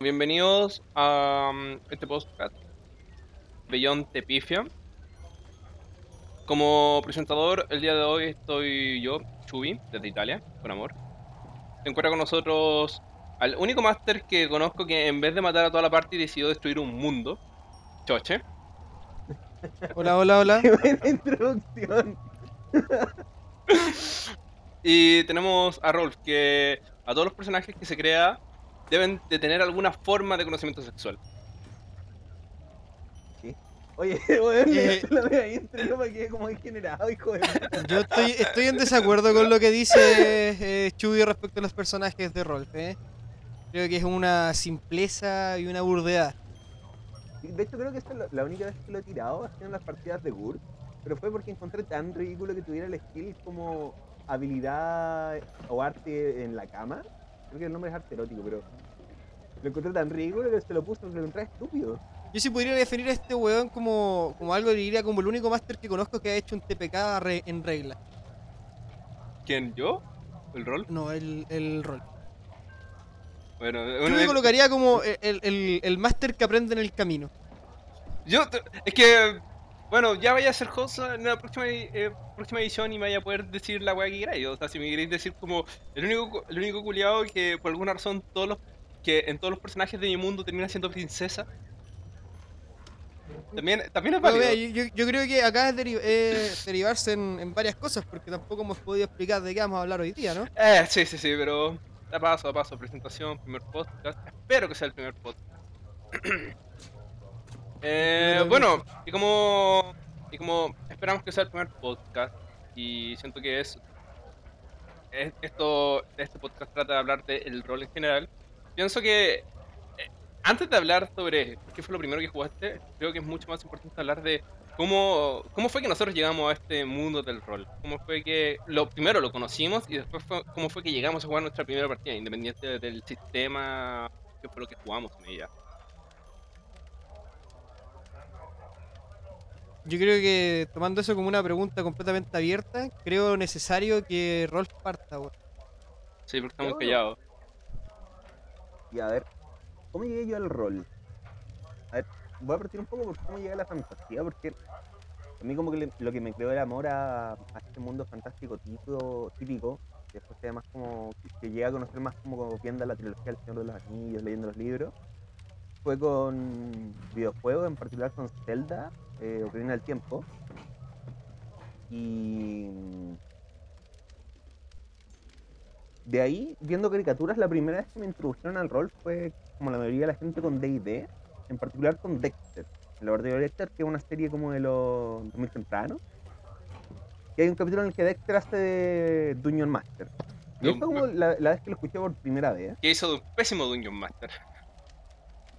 Bienvenidos a um, este podcast Beyond Tepifia. Como presentador, el día de hoy estoy yo, Chubi, desde Italia, con amor. Se encuentra con nosotros al único máster que conozco que en vez de matar a toda la party decidió destruir un mundo, Choche. Hola, hola, hola. Qué buena introducción. Y tenemos a Rolf, que a todos los personajes que se crea deben de tener alguna forma de conocimiento sexual. Oye, weón, Eh. la media intro, yo me quedé como degenerado, hijo de. Yo estoy, estoy en desacuerdo con lo que dice eh, Chuy respecto a los personajes de Rolf. ¿eh? Creo que es una simpleza y una burdeada. De hecho, creo que esta es la- la única vez que lo he tirado ha sido en las partidas de GURP, pero fue porque encontré tan ridículo que tuviera el skill como habilidad o arte en la cama. Creo que el nombre es arte erótico, pero lo encontré tan ridículo que se lo porque lo encontré estúpido. Yo si pudiera definir a este weón como, como algo, diría como el único máster que conozco que ha hecho un TPK re- en regla. ¿Quién? ¿Yo? ¿El rol? No, el, el rol. Bueno, Yo me eh, colocaría como el, el, el- el máster que aprende en el camino. yo es que, bueno, ya vaya a ser cosa en la próxima, eh, próxima edición y me vaya a poder decir la weá que queráis. O sea, si me queréis decir como el único, el único culiado que por alguna razón todos los que en todos los personajes de mi mundo termina siendo princesa. También, también es válido. yo, yo- yo creo que acá es deri- eh, derivarse en, en varias cosas, porque tampoco hemos podido explicar de qué vamos a hablar hoy día, ¿no? Eh, sí, sí, sí, pero a paso a paso, presentación, primer podcast. Espero que sea el primer podcast. eh, bueno, y como, y como esperamos que sea el primer podcast, y siento que es, es- esto, este podcast trata de hablar del rol en general, pienso que eh, antes de hablar sobre qué fue lo primero que jugaste, creo que es mucho más importante hablar de ¿Cómo, ¿Cómo fue que nosotros llegamos a este mundo del rol? ¿Cómo fue que lo primero lo conocimos y después fue, cómo fue que llegamos a jugar nuestra primera partida, independiente del sistema, qué fue lo que jugamos en ella? Yo creo que tomando eso como una pregunta completamente abierta, creo necesario que Rolf parta, weón. Sí, porque estamos callados. Y a ver, ¿cómo llegué yo al rol? A ver, voy a partir un poco por cómo llegué a la fantasía, porque a mí como que lo que me creó el amor a, este mundo fantástico típico, típico, que después sea más como, que, llega a conocer más como viendo la trilogía del Señor de los Anillos, leyendo los libros, fue con videojuegos, en particular con Zelda, eh, Ocarina del Tiempo, y de ahí, viendo caricaturas, la primera vez que me introdujeron al rol fue, como la mayoría de la gente, con D&D, en particular con Dexter. El laboratorio de Dexter, que es una serie como de los muy temprano. Y hay un capítulo en el que Dexter hace de Dungeon Master. Y esto como la, la vez que lo escuché por primera vez. Que hizo de un pésimo Dungeon Master.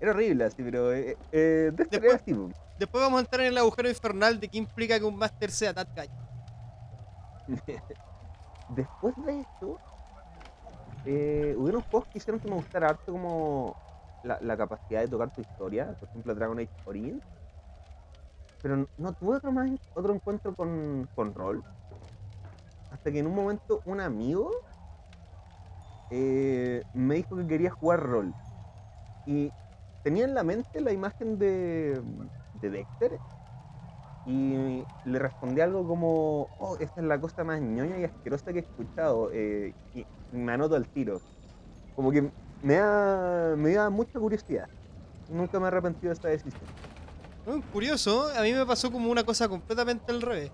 Era horrible así, pero eh, eh, Dexter Después- era así. Después vamos a entrar en el agujero infernal de qué implica que un máster sea Guy. Después de esto, eh, hubieron juegos que hicieron que me gustara harto como la, capacidad de tocar tu historia, por ejemplo Dragon Age. Pero no, tuve otro, más, otro encuentro con, con rol. Hasta que en un momento un amigo eh, me dijo que quería jugar rol. Y tenía en la mente la imagen de, de Dexter y le respondí algo como, oh, esta es la cosa más ñoña y asquerosa que he escuchado. eh, me anoto al tiro. Como que me da, me da mucha curiosidad. Nunca me he arrepentido de esta decisión. Curioso, a mí me pasó como una cosa completamente al revés.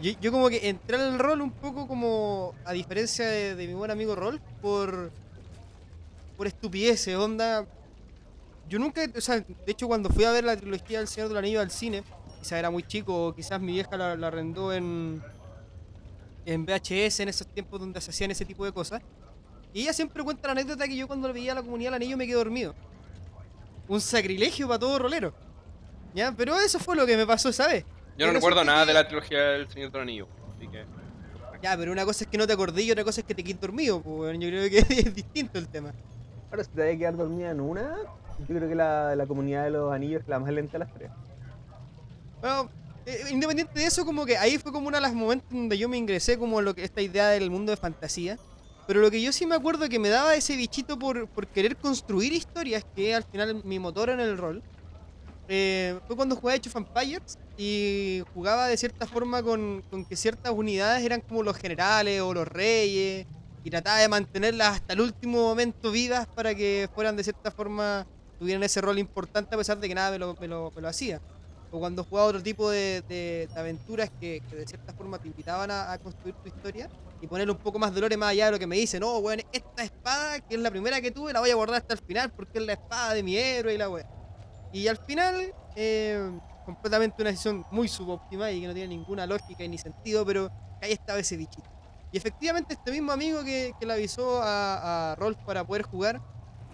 Yo, como que entré al rol un poco como, a diferencia de, mi buen amigo Rol, por, por estupideces, onda. Yo nunca, o sea, de hecho cuando fui a ver la trilogía del Señor del Anillo al cine, quizás era muy chico, quizás mi vieja la, la arrendó en, en VHS en esos tiempos donde se hacían ese tipo de cosas. Y ella siempre cuenta la anécdota que yo cuando veía la comunidad del anillo me quedé dormido. Un sacrilegio para todo rolero. ¿Ya? Pero eso fue lo que me pasó esa vez. Yo no recuerdo nada que- de la trilogía del Señor del Anillo. Así que. Ya, pero una cosa es que no te acordé y otra cosa es que te quedes dormido. Pues, yo creo que es distinto el tema. Ahora, si te vas a quedar dormida en una, yo creo que la, la comunidad de los anillos es la más lenta de las tres. Bueno, eh, independiente de eso, como que ahí fue como uno de los momentos donde yo me ingresé como lo que esta idea del mundo de fantasía. Pero lo que yo sí me acuerdo que me daba ese bichito por, por querer construir historias, que al final mi motor en el rol, eh, fue cuando jugué Age of Empires y jugaba de cierta forma con, con que ciertas unidades eran como los generales o los reyes y trataba de mantenerlas hasta el último momento vivas para que fueran de cierta forma, tuvieran ese rol importante a pesar de que nada me lo, me lo, me lo hacía. O cuando jugaba otro tipo de, de- aventuras que, de cierta forma te invitaban a, construir tu historia y ponerle un poco más de lore más allá de lo que me dicen, no, weón, esta espada, que es la primera que tuve, la voy a guardar hasta el final porque es la espada de mi héroe y la weá. Y al final, eh, completamente una decisión muy subóptima y que no tiene ninguna lógica ni sentido, pero ahí estaba ese bichito. Y efectivamente este mismo amigo que, que le avisó a, a Rolf para poder jugar,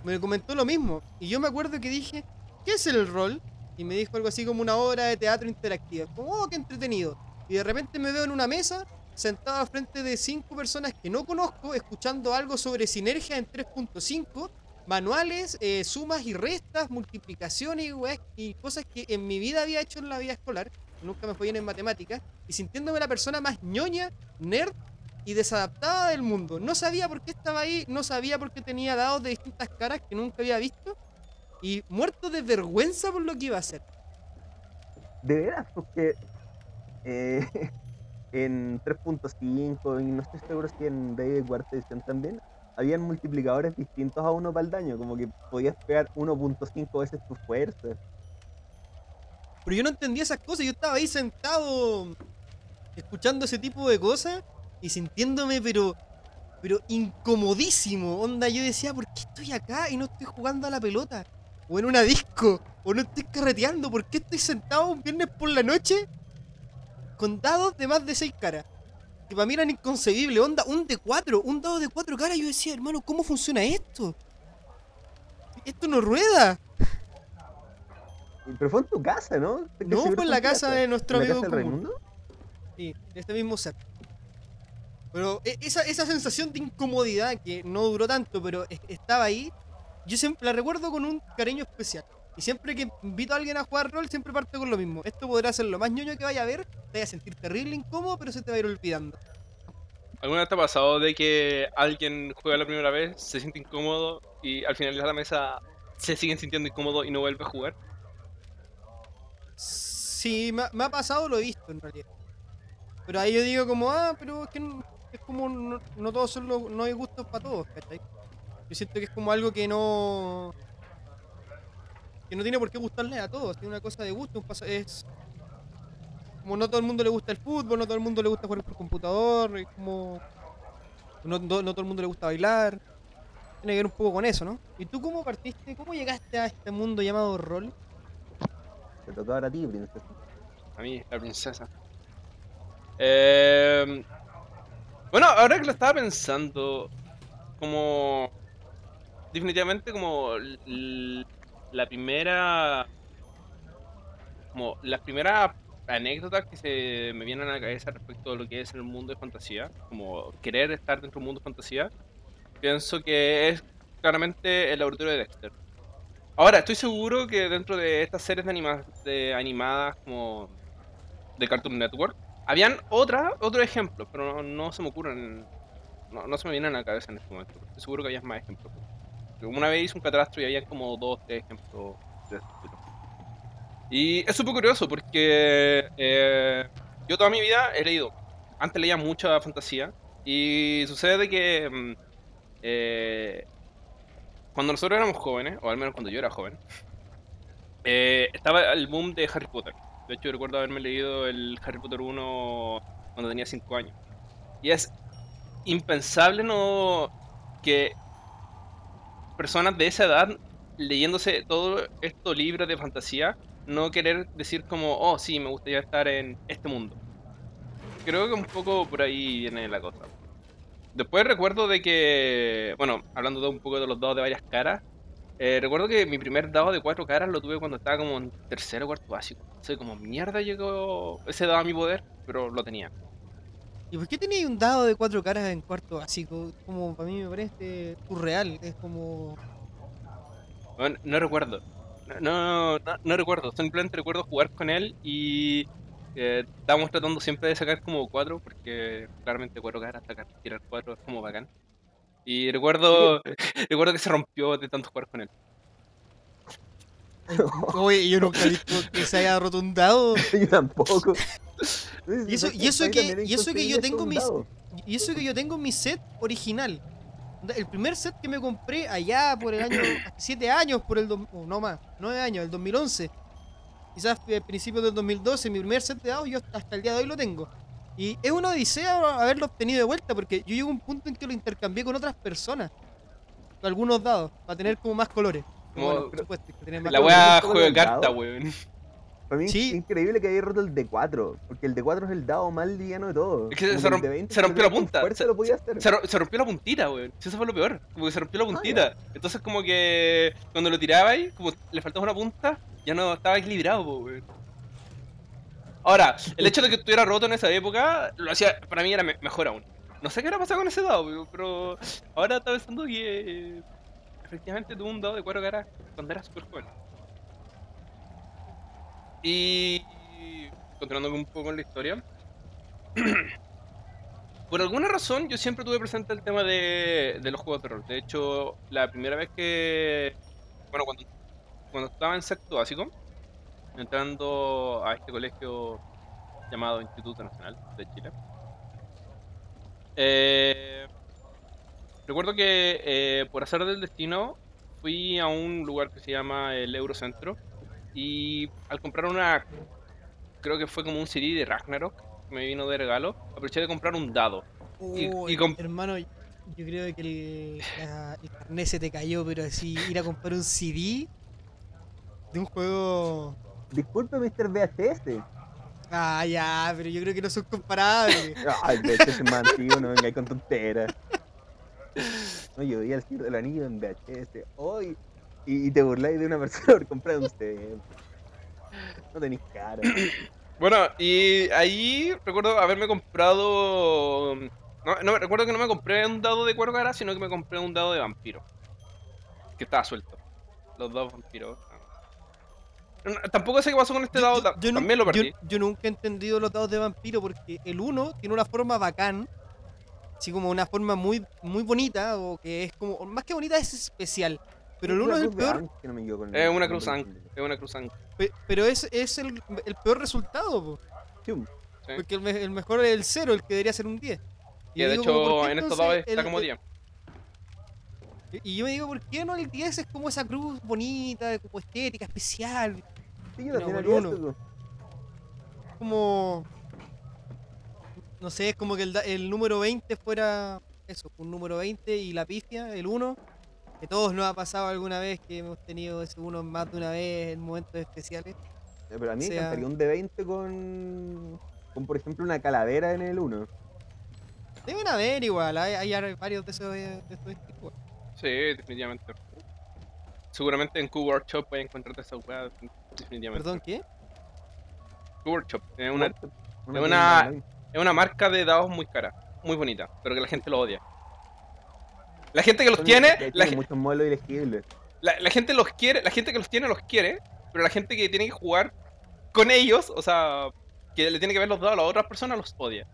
me comentó lo mismo. Y yo me acuerdo que dije, ¿qué es el rol? Y me dijo algo así como una obra de teatro interactiva. Como, oh, qué entretenido. Y de repente me veo en una mesa, sentado frente de cinco personas que no conozco, escuchando algo sobre sinergia en 3.5, manuales, eh, sumas y restas, multiplicaciones y, weas- y cosas que en mi vida había hecho en la vida escolar, nunca me fue bien en matemáticas, y sintiéndome la persona más ñoña, nerd y desadaptada del mundo. No sabía por qué estaba ahí, no sabía por qué tenía dados de distintas caras que nunca había visto, y muerto de vergüenza por lo que iba a hacer. De veras, porque eh, en 3.5 y no estoy seguro si en D cuarta edición también, habían multiplicadores distintos a uno para el daño, como que podías pegar 1.5 veces tu fuerza. Pero yo no entendía esas cosas, yo estaba ahí sentado escuchando ese tipo de cosas y sintiéndome pero pero incomodísimo. Onda, yo decía, ¿por qué estoy acá y no estoy jugando a la pelota? O en una disco, o no estoy carreteando, ¿por qué estoy sentado un viernes por la noche con dados de más de 6 caras? Que para mí eran inconcebibles, onda, un de 4, un dado de 4 caras, yo decía, hermano, ¿cómo funciona esto? Esto no rueda. Pero fue en tu casa, ¿no? No, fue en la casa de nuestro ¿En la amigo casa del común. Sí, de este mismo set. Pero e- esa, esa sensación de incomodidad que no duró tanto, pero es- estaba ahí, yo siempre la recuerdo con un cariño especial. Y siempre que invito a alguien a jugar rol, siempre parto con lo mismo. Esto podrá ser lo más ñoño que vaya a ver, te vaya a sentir terrible incómodo, pero se te va a ir olvidando. ¿Alguna vez te ha pasado de que alguien juega la primera vez, se siente incómodo y al final de la mesa se siguen sintiendo incómodo y no vuelve a jugar? Sí, me, ha- me ha pasado, lo he visto en realidad. Pero ahí yo digo como, ah, pero es que no- es como, no, no todos son los, no hay gustos para todos, ¿cachai? Yo siento que es como algo que no... Que no tiene por qué gustarle a todos, tiene una cosa de gusto, un es... Como no todo el mundo le gusta el fútbol, no todo el mundo le gusta jugar por computador, es como... No, no- no todo el mundo le gusta bailar. Tiene que ver un poco con eso, ¿no? ¿Y tú cómo partiste, cómo llegaste a este mundo llamado rol? Te tocó ahora a ti, princesa. A mí, la princesa. Eh, bueno, ahora que lo estaba pensando, como definitivamente como la primera, como las primeras anécdotas que se me vienen a la cabeza respecto a lo que es el mundo de fantasía, como querer estar dentro del mundo de fantasía, pienso que es claramente el laboratorio de Dexter. Ahora, estoy seguro que dentro de estas series de, anima- de animadas como de Cartoon Network, habían otra, otros ejemplos, pero no, no se me ocurren, no, no se me vienen a la cabeza en este momento. Estoy seguro que había más ejemplos. Una vez hice un catastro y había como dos, tres ejemplos de este estilo. Y es súper curioso porque eh, yo toda mi vida he leído, antes leía mucha fantasía y sucede que mm, eh, cuando nosotros éramos jóvenes, o al menos cuando yo era joven, eh, estaba el boom de Harry Potter. De hecho, recuerdo haberme leído el Harry Potter 1 cuando tenía 5 años. Y es impensable no que personas de esa edad leyéndose todo estos libros de fantasía no querer decir como, oh, sí, me gustaría estar en este mundo. Creo que un poco por ahí viene la cosa. Después recuerdo de que, bueno, hablando de un poco de los dados de varias caras, eh, recuerdo que mi primer dado de cuatro caras lo tuve cuando estaba como en tercero o cuarto básico. O sea, como mierda llegó ese dado a mi poder, pero lo tenía. ¿Y por qué tenéis un dado de cuatro caras en cuarto básico? Como para mí me parece surreal, es como... Bueno, no recuerdo. No, no, no, no recuerdo. Simplemente recuerdo jugar con él y eh, estábamos tratando siempre de sacar como cuatro, porque claramente cuatro caras, sacar, tirar cuatro es como bacán. Y recuerdo, recuerdo que se rompió de tanto jugar con él. Oye, yo nunca he visto que se haya roto un dado. Yo tampoco. Y eso, y eso que, y eso que yo tengo mis, y eso que yo tengo mi set original. El primer set que me compré allá por el año 7 años, por el dos- o no más, 9 años, el 2011. Quizás a principios del 2012, mi primer set de dados yo hasta el día de hoy lo tengo. Y es una odisea haberlo obtenido de vuelta porque yo llego a un punto en que lo intercambié con otras personas. Con algunos dados, para tener como más colores. Como- Bueno, por supuesto, hay que tener más La juega del dado. carta, weón. Para mí Sí. es increíble que haya roto el D4, porque el D4 es el dado más liviano de todos. Es que se romp- el D20, se rompió la punta, se- lo podía hacer. Se, ro- se rompió la puntita, weón. Eso fue lo peor. Como que se rompió la puntita. Entonces, como que cuando lo tirabais, como le faltaba una punta, ya no estaba equilibrado, weón. Ahora, el hecho de que estuviera roto en esa época, lo hacía, para mí era me- mejor aún. No sé qué era pasado con ese dado, weón, pero ahora estaba pensando que eh, efectivamente tuvo un dado de cuatro caras cuando era súper joven. Y continuando un poco con la historia. Por alguna razón yo siempre tuve presente el tema de, de los juegos de rol. De hecho, la primera vez que... Bueno, cuando, cuando estaba en sexto básico, entrando a este colegio llamado Instituto Nacional de Chile. eh, recuerdo que eh, por hacer del destino fui a un lugar que se llama el Eurocentro y al comprar una, creo que fue como un CD de Ragnarok que me vino de regalo, aproveché de comprar un dado. Y- Uy, y com- hermano, yo creo que el, la- el carnet se te cayó, pero así ir a comprar un CD de un juego. Disculpe, Mr. VHS. Ah, ya, pero yo creo que no son comparables. Ay, VHS es más antiguo, no vengáis con tonteras. No, yo veía el Señor del Anillo en VHS. Hoy. Y, y te burláis de una persona por comprar un CD. No tenéis cara. Bueno, y ahí recuerdo haberme comprado... No, no, recuerdo que no me compré un dado de cuero cara, sino que me compré un dado de vampiro. Que estaba suelto. Los dos vampiros. No, Tampoco sé qué pasó con este Yo- dado, yo- yo también lo yo- perdí. Yo, nunca he entendido los dados de vampiro porque el uno tiene una forma bacán, así como una forma muy, muy bonita, o que es como, más que bonita, es especial. Pero el Es uno es el peor, Es una cruz. Es una cruz pero es, es el, el peor resultado, po. Sí. porque el, el mejor es el 0, el que debería ser un 10. Y Que de digo, como, ¿por hecho en estos dados está el- como el- 10. Y yo me digo, ¿por qué no el 10 es como esa cruz bonita, como estética, especial? Sí, yo No, también uno. Como. No sé, es como que el, el número 20 fuera eso, un número 20 y la pifia, el 1. Que todos nos ha pasado alguna vez que hemos tenido ese 1 más de una vez en momentos especiales. Eh, Pero a mí me sea- encantaría un D20 con. Con, por ejemplo, una calavera en el 1. Deben haber igual, hay, hay varios de esos. De esos tipos. Sí, definitivamente. Seguramente en Q Workshop voy a encontrar esa weá. Definitivamente. Perdón, ¿qué? Q Workshop es una, Una, es una- es una marca de dados muy cara, muy bonita, pero que la gente lo odia. La gente que los tiene, la, Tiene ge- muchos modelos ilegibles. la- la gente los quiere, la gente que los tiene los quiere, pero la gente que tiene que jugar con ellos, o sea, que le tiene que ver los dados a las otras personas, los odia.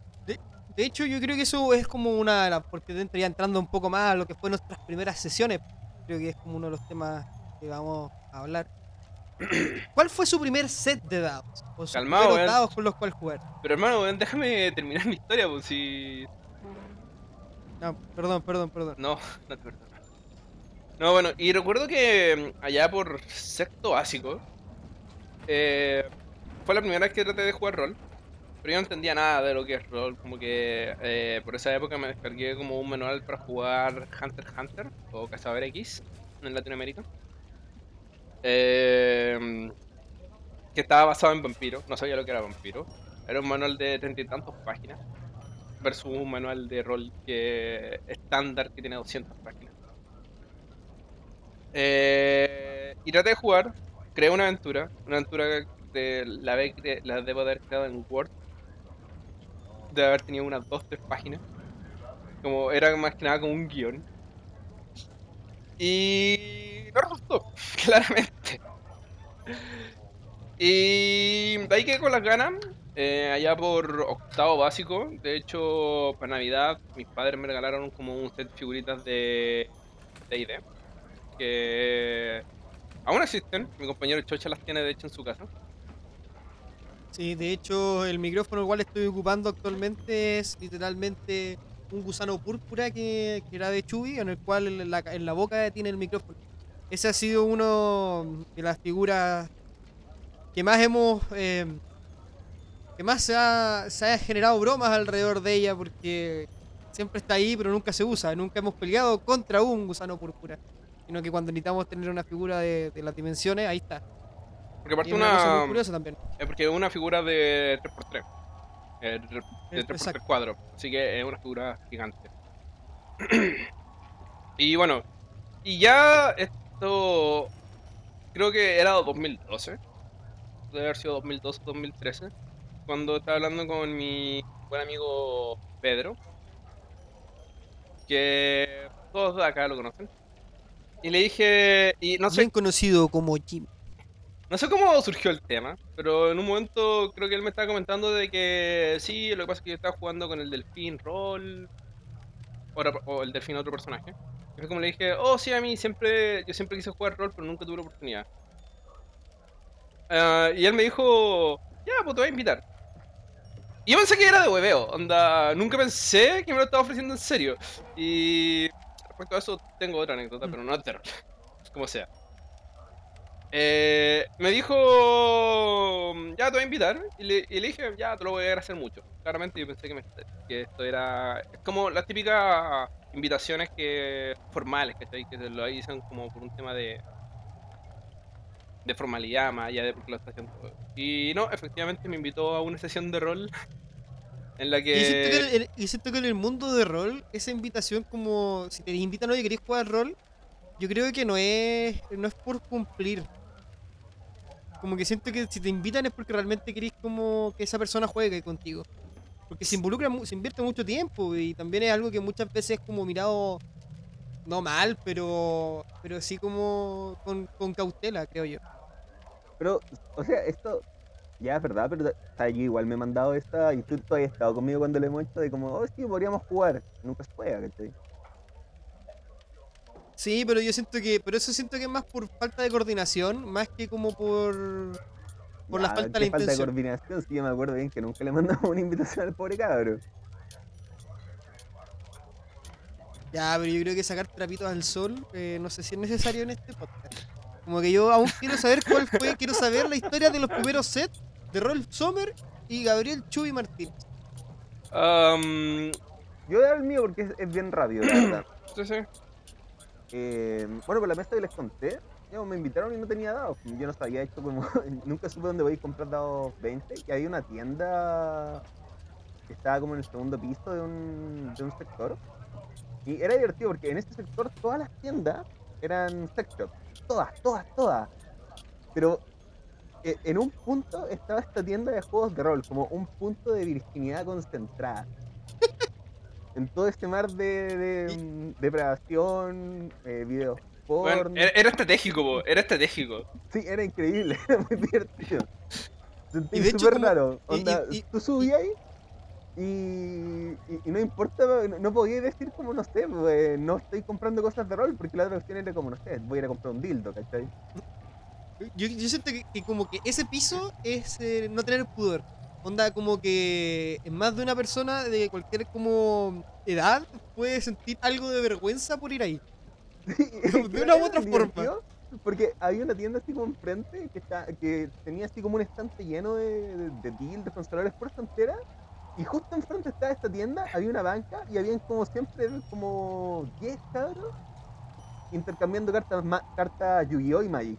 De hecho, yo creo que eso es como una de las. Porque dentro ya entrando un poco más a lo que fue nuestras primeras sesiones. Creo que es como uno de los temas que vamos a hablar. ¿Cuál fue su primer set de dados? O sus Calmado, dados con los cuales jugar. Pero hermano, déjame terminar mi historia, pues si. No, perdón, perdón, perdón. No, no te perdono. No, bueno, y recuerdo que mm, allá por sexto básico, eh, fue la primera vez que traté de jugar rol, pero yo no entendía nada de lo que es rol, como que eh, por esa época me descargué como un manual para jugar Hunter x Hunter o Cazador X en Latinoamérica. Eh, que estaba basado en vampiro, no sabía lo que era vampiro. Era un manual de treinta y tantas páginas versus un manual de rol que estándar que tiene 200 páginas. Eh, y traté de jugar, creé una aventura, una aventura de la, cre- la debo haber creado en Word, de haber tenido unas 2-3 páginas, como era más que nada como un guion. Y no resultó, claramente. Y de ahí quedé con las ganas. Eh, allá por octavo básico. De hecho, para Navidad mis padres me regalaron como un set de figuritas de D&D. Que aún existen. Mi compañero Chocha las tiene de hecho en su casa. Sí, de hecho el micrófono igual estoy ocupando actualmente es literalmente un gusano púrpura que, que era de Chubby, en el cual en la, en la boca tiene el micrófono. Ese ha sido uno de las figuras que más hemos... eh, que más se ha, se ha generado bromas alrededor de ella porque siempre está ahí pero nunca se usa. Nunca hemos peleado contra un gusano púrpura. Sino que cuando necesitamos tener una figura de, de las dimensiones, ahí está. Porque aparte Y una cosa muy una... curiosa también. Es porque es una figura de 3x3. eh, de de 3x3 Exacto. cuadro. Así que es una figura gigante. y bueno, y ya esto creo que era 2012. Debe haber sido 2012 2013. Cuando estaba hablando con mi buen amigo Pedro. Que todos de acá lo conocen. Y le dije, y no sé Bien conocido como Jim. no sé cómo surgió el tema, pero en un momento creo que él me estaba comentando de que sí, lo que pasa es que yo estaba jugando con el delfín rol o, o el delfín otro personaje. Y fue como le dije, oh sí, a mí siempre, yo siempre quise jugar rol, pero nunca tuve la oportunidad. Ah, y él me dijo, ya, pues te voy a invitar. Y yo pensé que era de hueveo, onda, nunca pensé que me lo estaba ofreciendo en serio. Y respecto a eso tengo otra anécdota, pero no es de rol, como sea. Eh, me dijo, ya te voy a invitar. Y le, y le dije, ya te lo voy a agradecer mucho. Claramente yo pensé que, me- que esto era. Es como las típicas invitaciones que formales, ¿cachai? Que te lo dicen como por un tema de. De formalidad, más allá de porque lo está haciendo. Y no, efectivamente me invitó a una sesión de rol. En la que y siento que en el mundo de rol, esa invitación como si te invitan hoy y querés jugar rol, yo creo que no es, no es por cumplir. Como que siento que si te invitan es porque realmente querés como que esa persona juegue contigo. Porque se involucra, se invierte mucho tiempo y también es algo que muchas veces es como mirado, no mal, pero pero sí como con cautela, creo yo. Pero, o sea, esto ya es verdad, pero yo igual me he mandado esta y tú todavía has estado conmigo cuando le hemos hecho de como, oh, sí, podríamos jugar. Nunca se juega, ¿cachai? Sí, pero yo siento que, pero eso siento que es más por falta de coordinación, más que como por por la falta de falta de coordinación, sí, yo me acuerdo bien que nunca le mandamos una invitación al pobre cabro. Ya, pero yo creo que sacar trapitos al sol, eh, no sé si es necesario en este podcast. Como que yo aún quiero saber cuál fue, quiero saber la historia de los primeros sets de Rolf Sommer y Gabriel Chuy Martín. am, Yo era el mío porque es, es bien rápido, la verdad. sí, sí. Eh, bueno, por la mesa que les conté, ya, me invitaron y no tenía dados. Yo no sabía hecho como. nunca supe dónde voy a comprar dados 20. Y había una tienda que estaba como en el segundo piso de un, de un sector. Y era divertido porque en este sector todas las tiendas eran sex shops. Todas, todas, todas. Pero eh, en un punto estaba esta tienda de juegos de rol, como un punto de virginidad concentrada. en todo este mar de, de, mm, depravación, eh, videos Bueno, porno. era, era estratégico, po, era estratégico. Sí, era increíble, era muy divertido. Sentí súper raro. y- y- Onda, y- tú subías ahí y, y, y no importa, no, no podías decir como, no sé, pues, no estoy comprando cosas de rol, porque la otra opción era como, no sé, voy a ir a comprar un dildo, ¿cachai? Yo, yo siento que, que como que ese piso es eh, no tener pudor. Onda como que más de una persona de cualquier como edad puede sentir algo de vergüenza por ir ahí. De una u otra forma. Porque había una tienda así como enfrente que, está, que tenía así como un estante lleno de, de, de dildos, consoladores por entera. Y justo enfrente estaba esta tienda, había una banca y habían como siempre como 10 cabros intercambiando cartas, cartas Yu-Gi-Oh! y Magic.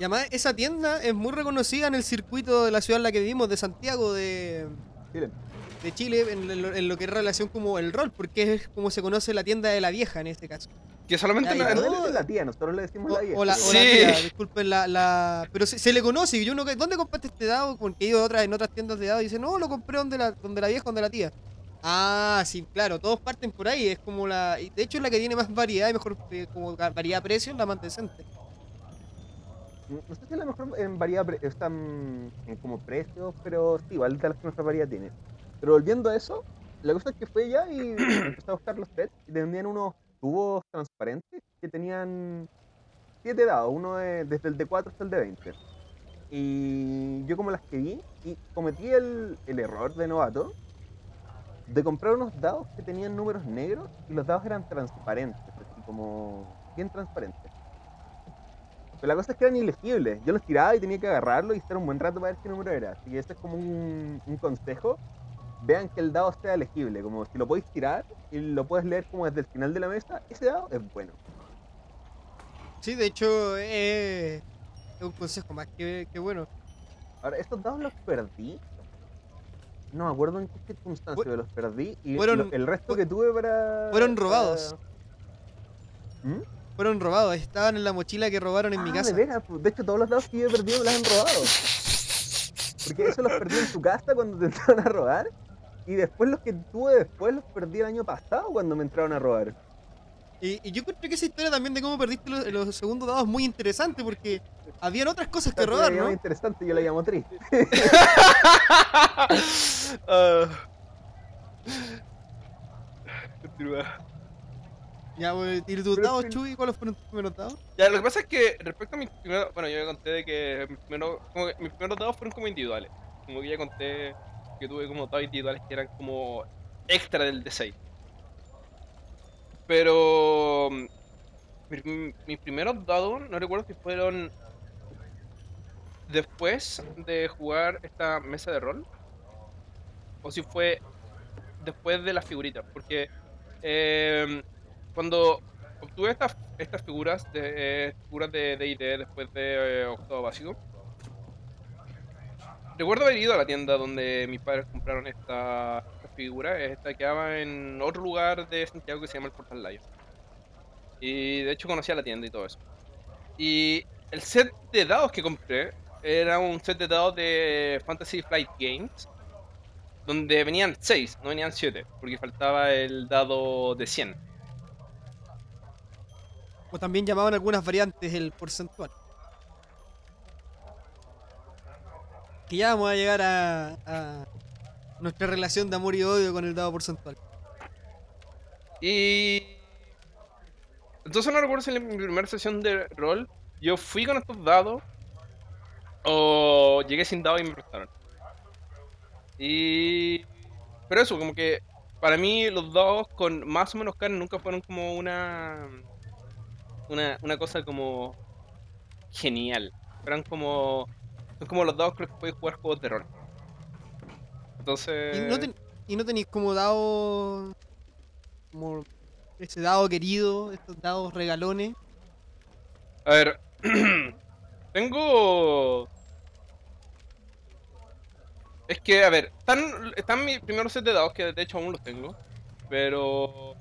Y además esa tienda es muy reconocida en el circuito de la ciudad en la que vivimos, de Santiago, de, Miren, de Chile, en lo, en lo que es relación como el rol, porque es como se conoce la tienda de la vieja en este caso. Que solamente me- ya, no, es la tía, nosotros le decimos O, la vieja. o la, o la Sí. tía, disculpen la, la- Pero se, se le conoce, y yo no, ¿dónde compraste este dado? Porque he ido a otras, en otras tiendas de dados y dice, no, lo compré donde la, donde la vieja, donde la tía. Ah, sí, claro, todos parten por ahí, es como la... De hecho es la que tiene más variedad y mejor eh, como variedad de precios, la más decente. No sé si a lo mejor en variedad están en como precios, pero sí, igual de las que mejor variedad tiene. Pero volviendo a eso, la cosa es que fue ya y empecé a buscar los sets y vendían unos tubos transparentes que tenían 7 dados, uno de- desde el de 4 hasta el de 20. Y yo como las que vi, y cometí el, el error de novato de comprar unos dados que tenían números negros y los dados eran transparentes, así como bien transparentes. Pero la cosa es que eran ilegibles. Yo los tiraba y tenía que agarrarlo y estar un buen rato para ver qué número era. Así que ese es como un, un consejo. Vean que el dado sea legible. Como si lo podéis tirar y lo puedes leer como desde el final de la mesa, ese dado es bueno. Sí, de hecho, eh, es un consejo más que, que bueno. Ahora, estos dados los perdí. No me acuerdo en qué circunstancia pero los perdí. Y fueron- lo- el resto que tuve para. fueron robados. para- ¿Mm? Fueron robados, estaban en la mochila que robaron en mi Ah, casa. De, veras, pues, de hecho, todos los dados que yo he perdido me los han robado. Porque eso los perdí en tu casa cuando te entraron a robar. Y después los que tuve después los perdí el año pasado cuando me entraron a robar. Y, y yo encontré que esa historia también de cómo perdiste los, los segundos dados es muy interesante porque habían otras cosas que robar, ¿no? muy interesante, yo la llamo triste. Ah. Continúa. Ya, pues, ¿y tus dados, Chuy? ¿Cuáles fueron tus primeros dados? Ya, lo que pasa es que respecto a mis primeros. Bueno, yo ya conté de que, mis primeros- como que mis primeros dados fueron como individuales. Como que ya conté que tuve como dados individuales que eran como extra del D6. Pero. mm, mi- mis primeros dados, no recuerdo si fueron. Después de jugar esta mesa de rol. O si fue después de las figuritas. Porque. em, cuando obtuve estas, estas figuras de eh, figuras de D&D después de eh, octavo básico. Recuerdo haber ido a la tienda donde mis padres compraron esta, esta figura. Esta quedaba en otro lugar de Santiago que se llama el Portal Lion. Y de hecho conocía la tienda y todo eso. Y el set de dados que compré era un set de dados de Fantasy Flight Games. Donde venían 6, no venían 7, porque faltaba el dado de 100. O también llamaban algunas variantes el porcentual. Que ya vamos a llegar a, a nuestra relación de amor y odio con el dado porcentual. Y. Entonces no recuerdo si en mi primera sesión de rol yo fui con estos dados o llegué sin dados y me prestaron. Y. Pero eso, como que para mí los dados con más o menos carne nunca fueron como una. Una, una cosa como. genial. Eran como. Son como los dados con los que puedes jugar juegos de rol. Entonces. Y no, ten- y no tenéis como dado. Como ese dado querido, estos dados regalones. A ver, tengo. Es que, a ver, están, están mis primeros set de dados, que de hecho aún los tengo. Pero.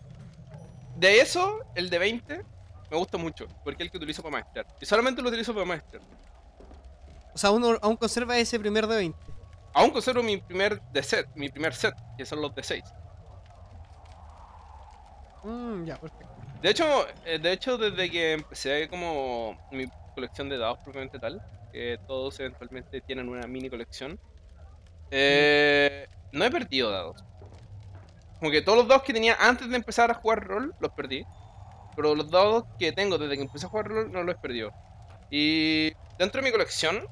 De eso, el de 20 me gusta mucho, porque es el que utilizo para maestrar. Y solamente lo utilizo para maestrar. O sea, aún, aún conserva ese primer de 20. Aún conservo mi primer de set, mi primer set, que son los de 6. Mm, ya, perfecto. De hecho, eh, de hecho, desde que empecé como mi colección de dados propiamente tal, que todos eventualmente tienen una mini colección, eh, no he perdido dados. Como que todos los dados que tenía antes de empezar a jugar rol, los perdí. Pero los dados que tengo desde que empecé a jugar rol, no los he perdido. Y dentro de mi colección,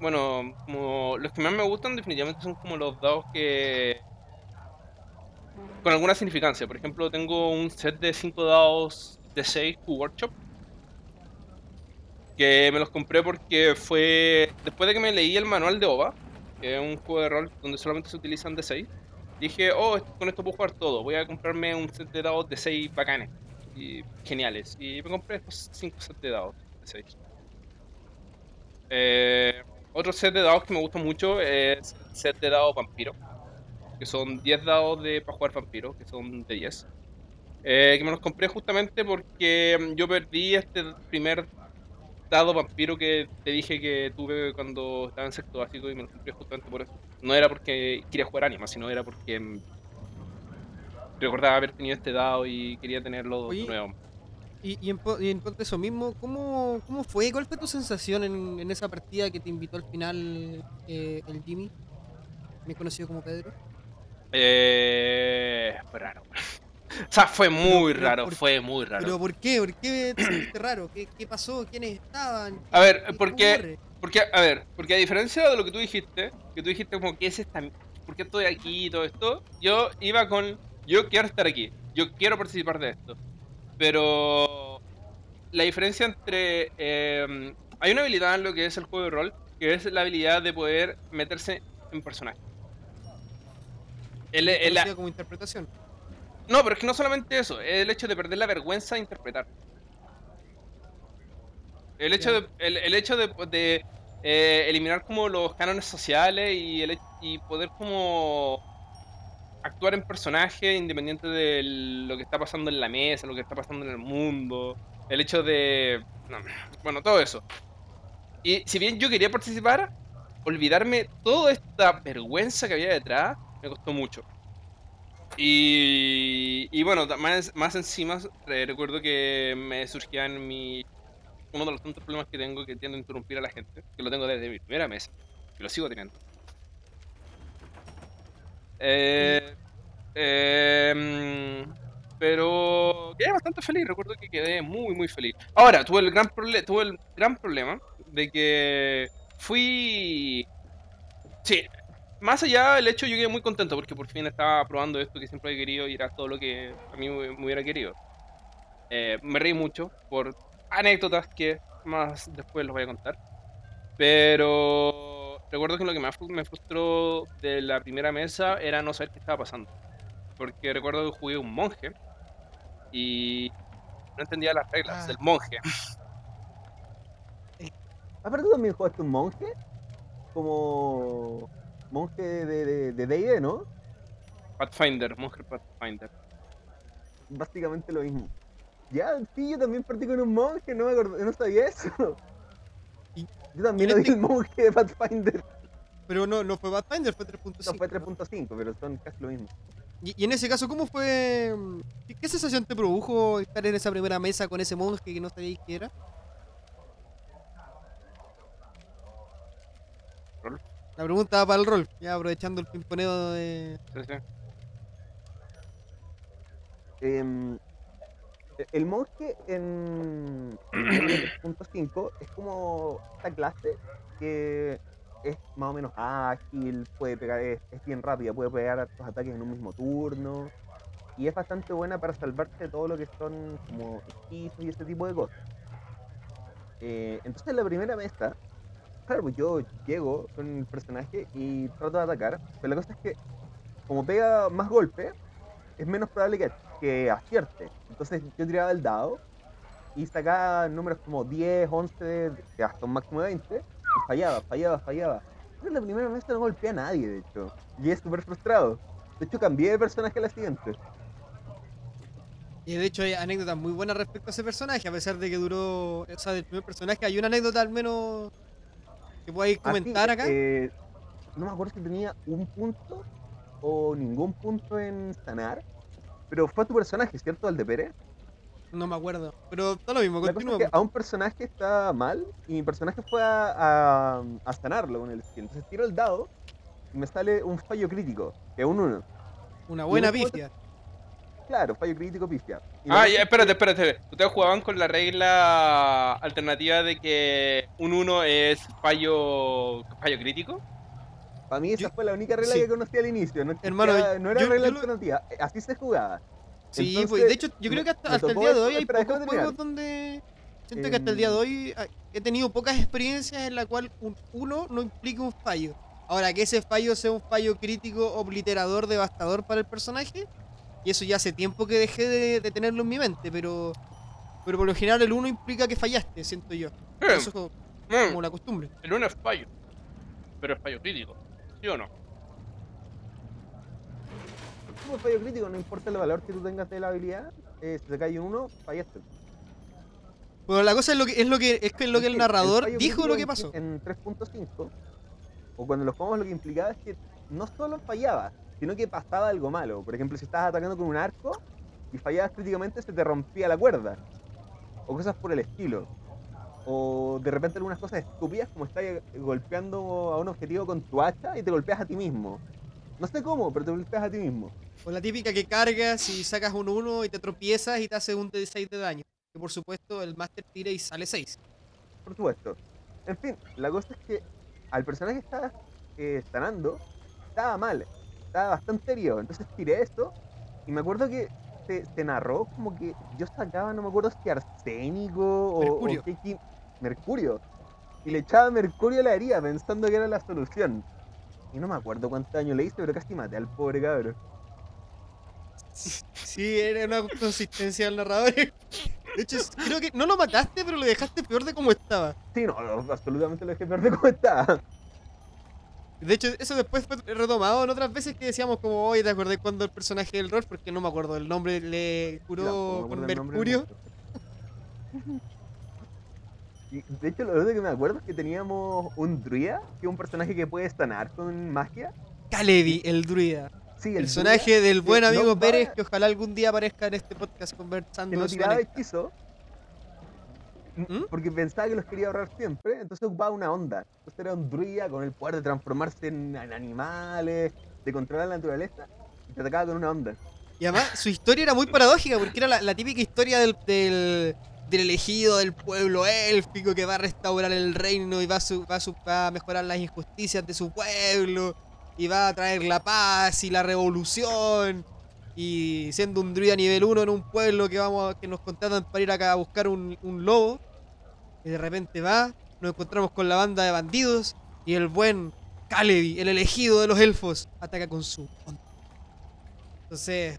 bueno, como los que más me gustan definitivamente son como los dados que... Con alguna significancia. Por ejemplo, tengo un set de 5 dados de 6 Workshop. Que me los compré porque fue... Después de que me leí el manual de OVA, que es un juego de rol donde solamente se utilizan de 6, dije, oh, con esto puedo jugar todo. Voy a comprarme un set de dados de 6 bacanes y geniales. Y me compré estos 5 sets de dados de 6. Eh, otro set de dados que me gusta mucho es el set de dados vampiro. Que son 10 dados de para jugar vampiro, que son de 10. Eh, que me los compré justamente porque mm, yo perdí este primer dado vampiro que te dije que tuve cuando estaba en sexto básico y me lo compré justamente por eso. No era porque quería jugar anima, sino era porque mm, recordaba haber tenido este dado y quería tenerlo Oye, nuevo. Y, y en, y en cuanto a eso mismo, ¿cómo, ¿cómo fue? ¿Cuál fue tu sensación en, en esa partida que te invitó al final eh, el Jimmy? Me conocido como Pedro. Eh, fue raro. O sea, fue muy pero raro, por- fue muy raro. ¿Pero por qué? ¿Por qué te sentiste raro? ¿Qué, qué pasó? ¿Quiénes estaban? A ver, ¿Qué- qué porque-? Porque, a ver, porque a diferencia de lo que tú dijiste, que tú dijiste como que es esta, ¿por qué estoy aquí y todo esto? Yo iba con, yo quiero estar aquí, yo quiero participar de esto. Pero la diferencia entre, eh, hay una habilidad en lo que es el juego de rol, que es la habilidad de poder meterse en personaje. El- el- como interpretación. no, pero es que no solamente eso, es el hecho de perder la vergüenza de interpretar. El hecho de, el, el hecho de, de, eh, eliminar como los cánones sociales y, el, y poder como actuar en personaje independiente de lo que está pasando en la mesa, lo que está pasando en el mundo, el hecho de... no, bueno, todo eso. Y si bien yo quería participar, olvidarme toda esta vergüenza que había detrás me costó mucho. Y, y bueno, más, más encima eh, recuerdo que me surgía en mi... Uno de los tantos problemas que tengo que tiendo a interrumpir a la gente, que lo tengo desde mi primera mesa, y lo sigo teniendo. Eh, eh, pero quedé bastante feliz, recuerdo que quedé muy muy feliz. Ahora, tuve el gran, tuve el gran problema de que fui... Sí, más allá del hecho, yo quedé muy contento porque por fin estaba probando esto que siempre he querido y era todo lo que a mí me hubiera querido. Eh, me reí mucho por anécdotas que más después los voy a contar. Pero recuerdo que lo que más me frustró de la primera mesa era no saber qué estaba pasando. Porque recuerdo que jugué un monje y no entendía las reglas Ah. del monje. Aparte, tú también jugaste un monje. Como. Monje de de- de D&D, ¿no? Pathfinder, monje Pathfinder. Básicamente lo mismo. Ya, sí, yo también partí con un monje, no me acordé, no sabía eso. Yo también lo vi este- el monje de Pathfinder. Pero no, no fue Pathfinder, fue No 3.5. fue 3.5, pero son casi lo mismo. Y, y en ese caso, ¿cómo fue? mm, ¿Qué, qué sensación te produjo estar en esa primera mesa con ese monje que no sabíais qué era? Rol. La pregunta va para el rol, ya aprovechando el pimponeo de. Sí, sí. Em, e- el monje en en D&D 3.5 es como esta clase que es más o menos ágil, puede pegar, es, es bien rápida, puede pegar a tus ataques en un mismo turno y es bastante buena para salvarse de todo lo que son como hechizos y ese tipo de cosas. Eh, entonces en la primera mesa, claro, pues yo llego con el personaje y trato de atacar, pero la cosa es que como pega más golpes, es menos probable que, que acierte. Entonces yo tiraba el dado y sacaba números como 10, 11, de- hasta un máximo de 20 y fallaba, fallaba, fallaba. La primera vez no golpeé a nadie, de hecho. Y es súper frustrado. De hecho cambié de personaje a la siguiente. Y de hecho hay anécdotas muy buenas respecto a ese personaje, a pesar de que duró. O sea, del primer personaje, hay una anécdota al menos que podáis Así, comentar acá. eh, no me acuerdo si tenía un punto o ningún punto en sanar. Pero fue tu personaje, ¿cierto? El de Pérez. No me acuerdo. Pero da lo mismo, La cosa continúa. es que a un personaje está mal y mi personaje fue a, a, a sanarlo con el skill. Entonces tiro el dado y me sale un fallo crítico, que es un 1. Una buena pifia. Claro, fallo crítico pifia. Y Ah, ya, espérate, espérate. Ustedes jugaban con la regla alternativa de que un 1 es fallo fallo crítico. Para mí esa yo- fue la única regla sí. que conocí al inicio. No, Hermano, no era yo- regla yo lo- alternativa. eh, Así se jugaba. Sí, Entonces, pues, de hecho, yo creo que hasta, el día de hoy hay pocos terminar. juegos donde. Siento que hasta el día de hoy ah, he tenido pocas experiencias en la cual un 1 no implica un fallo. Ahora, que ese fallo sea un fallo crítico, obliterador, devastador para el personaje, y eso ya hace tiempo que dejé de, de tenerlo en mi mente, pero. Pero por lo general el 1 implica que fallaste, siento yo. Eh, Eso es como, mm, como la costumbre. el 1 es fallo. Pero es fallo crítico. ¿Sí o no? Como fallo crítico, no importa el valor que tú tengas de la habilidad. eh, si te cae un 1, fallaste. Pero la cosa es lo que es lo que es que lo que el narrador dijo lo que en- pasó. En 3.5, o cuando lo jugamos, lo que implicaba es que no solo fallaba, sino que pasaba algo malo. Por ejemplo, si estabas atacando con un arco y fallabas críticamente, se te rompía la cuerda. o cosas por el estilo. O de repente algunas cosas estúpidas como estar golpeando a un objetivo con tu hacha y te golpeas a ti mismo. No sé cómo, pero te golpeas a ti mismo. O la típica que cargas y sacas un 1 y te tropiezas y te hace un D6 de daño. Que por supuesto el Master tira y sale 6. Por supuesto. En fin, la cosa es que al personaje que estaba eh, sanando, estaba mal, estaba bastante herido. Entonces tiré esto y me acuerdo que se, se narró como que yo sacaba, no me acuerdo si arsénico o o qué mercurio. Y le echaba mercurio a la herida pensando que era la solución. Y no me acuerdo cuánto daño le hice, pero casi maté al pobre cabro. Sí, era una consistencia del narrador. De hecho, creo que no lo mataste, pero lo dejaste peor de como estaba. Sí, no, no, absolutamente lo dejé peor de cómo estaba. De hecho, eso después fue retomado en otras veces que decíamos como, oye, ¿te acordás cuando el personaje del rol? Porque no me acuerdo el nombre, le curó con mercurio. De hecho, lo único que me acuerdo es que teníamos un druida, que es un personaje que puede sanar con magia. Calevi, el druida. Sí, el personaje del buen amigo no Pérez, que ojalá algún día aparezca en este podcast conversando que no tiraba hechizo. ¿Mm? Porque pensaba que los quería ahorrar siempre, entonces ocupaba una onda. Entonces era un druida con el poder de transformarse en, en animales, de controlar la naturaleza, y te atacaba con una onda. Y además, su historia era muy paradójica, porque era la, la típica historia del, del, del elegido del pueblo élfico que va a restaurar el reino y va a, su- va, a mejorar las injusticias de su pueblo y va a traer la paz y la revolución. Y siendo un druida nivel 1 en un pueblo que vamos que nos contratan para ir acá a buscar un, lobo. Y de repente va, nos encontramos con la banda de bandidos y el buen Calevi, el elegido de los elfos, ataca con su. Entonces,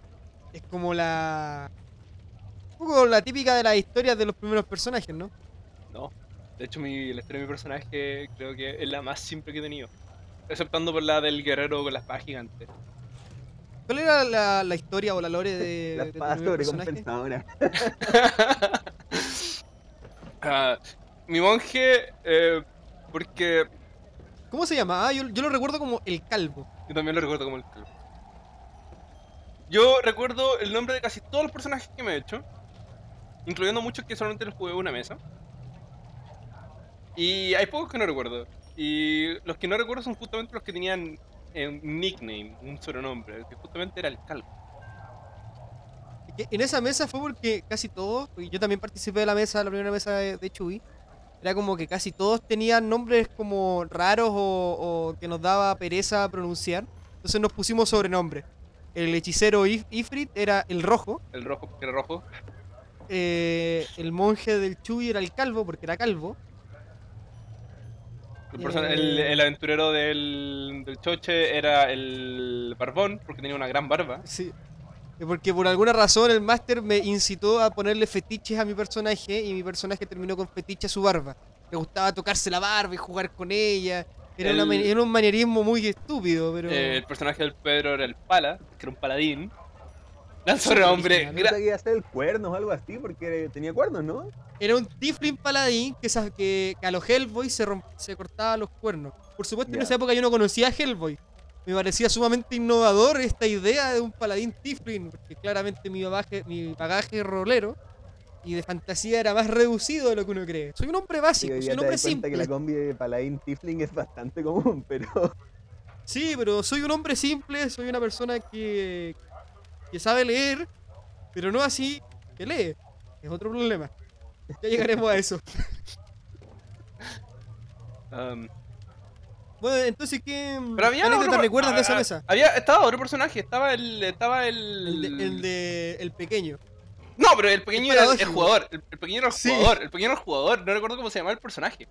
es como la. Poco la típica de las historias de los primeros personajes, ¿no? No. De hecho, mi, la historia de mi personaje creo que es la más simple que he tenido. Exceptando por la del guerrero con la espada gigante. ¿Cuál era la, la historia o la lore de, la de tu espada primer personaje? sobrecompensadora. Ah, mi monje, eh, porque ¿Cómo se llama? Ah, yo, yo lo recuerdo como el calvo. yo también lo recuerdo como el calvo. Yo recuerdo el nombre de casi todos los personajes que me he hecho, incluyendo muchos que solamente los jugué una mesa. Y hay pocos que no recuerdo. Y los que no recuerdo son justamente los que tenían eh, un nickname, un sobrenombre, que justamente era el calvo. En esa mesa fue porque casi todos, y yo también participé de la mesa, la primera mesa de, de Chuy, era como que casi todos tenían nombres como raros o, o que nos daba pereza pronunciar. Entonces nos pusimos sobrenombres. El hechicero If- Ifrit era el rojo, El rojo, porque era rojo. Eh, el monje del Chuy era el calvo porque era calvo. El, Eh. el aventurero del, del choche era el barbón, porque tenía una gran barba. Sí. Eh, Porque por alguna razón el máster me incitó a ponerle fetiches a mi personaje y mi personaje terminó con fetiche a su barba. Le gustaba tocarse la barba y jugar con ella. Era, El- un manierismo muy estúpido, pero... Eh, el personaje del Pedro era el pala, que era un paladín. Gran Sí, sobrenombre. original. Pensaba que iba a ser el cuernos o algo así, porque tenía cuernos, ¿no? Era un Tiflin paladín que, que, que a los Hellboy se, romp- se cortaba los cuernos. Por supuesto, en esa época yo no conocía a Hellboy. Me parecía sumamente innovador esta idea de un paladín Tiflin, porque claramente mi bagaje, mi bagaje rolero y de fantasía era más reducido de lo que uno cree. Soy un hombre básico, soy un hombre simple. que la combi de Paladín Tifling es bastante común, pero Sí, pero soy un hombre simple, soy una persona que, que sabe leer, pero no así que lee. Es otro problema. Ya llegaremos a eso. Um, Bueno, entonces, ¿qué pero había anécdota otro- recuerdas de esa mesa? Había, estaba otro personaje, estaba el. Estaba el. El de, el de el pequeño. No, pero el pequeño era el, jugador. El, el pequeño era el Sí. jugador. El pequeño era el jugador. No recuerdo cómo se llamaba el personaje.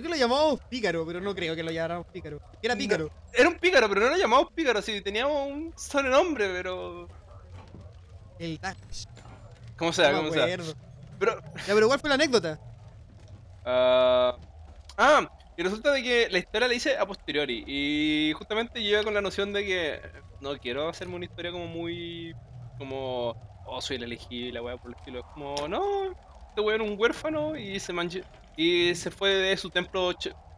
Creo que lo llamábamos pícaro, pero no creo que lo llamáramos pícaro. Era No. pícaro. Era un pícaro, pero no lo llamamos pícaro. Sí, teníamos un sobrenombre, pero. El Dash. ¿Cómo sea? No ¿Cómo sea? Pero. Ya, pero ¿cuál fue la anécdota? ah, ah, y resulta de que la historia la hice a posteriori. Y justamente yo iba con la noción de que no quiero hacerme una historia como muy. como. Oh, soy el elegido y la weá por el estilo. Es como, no, este weón un huérfano y se manche- Y se fue de su templo.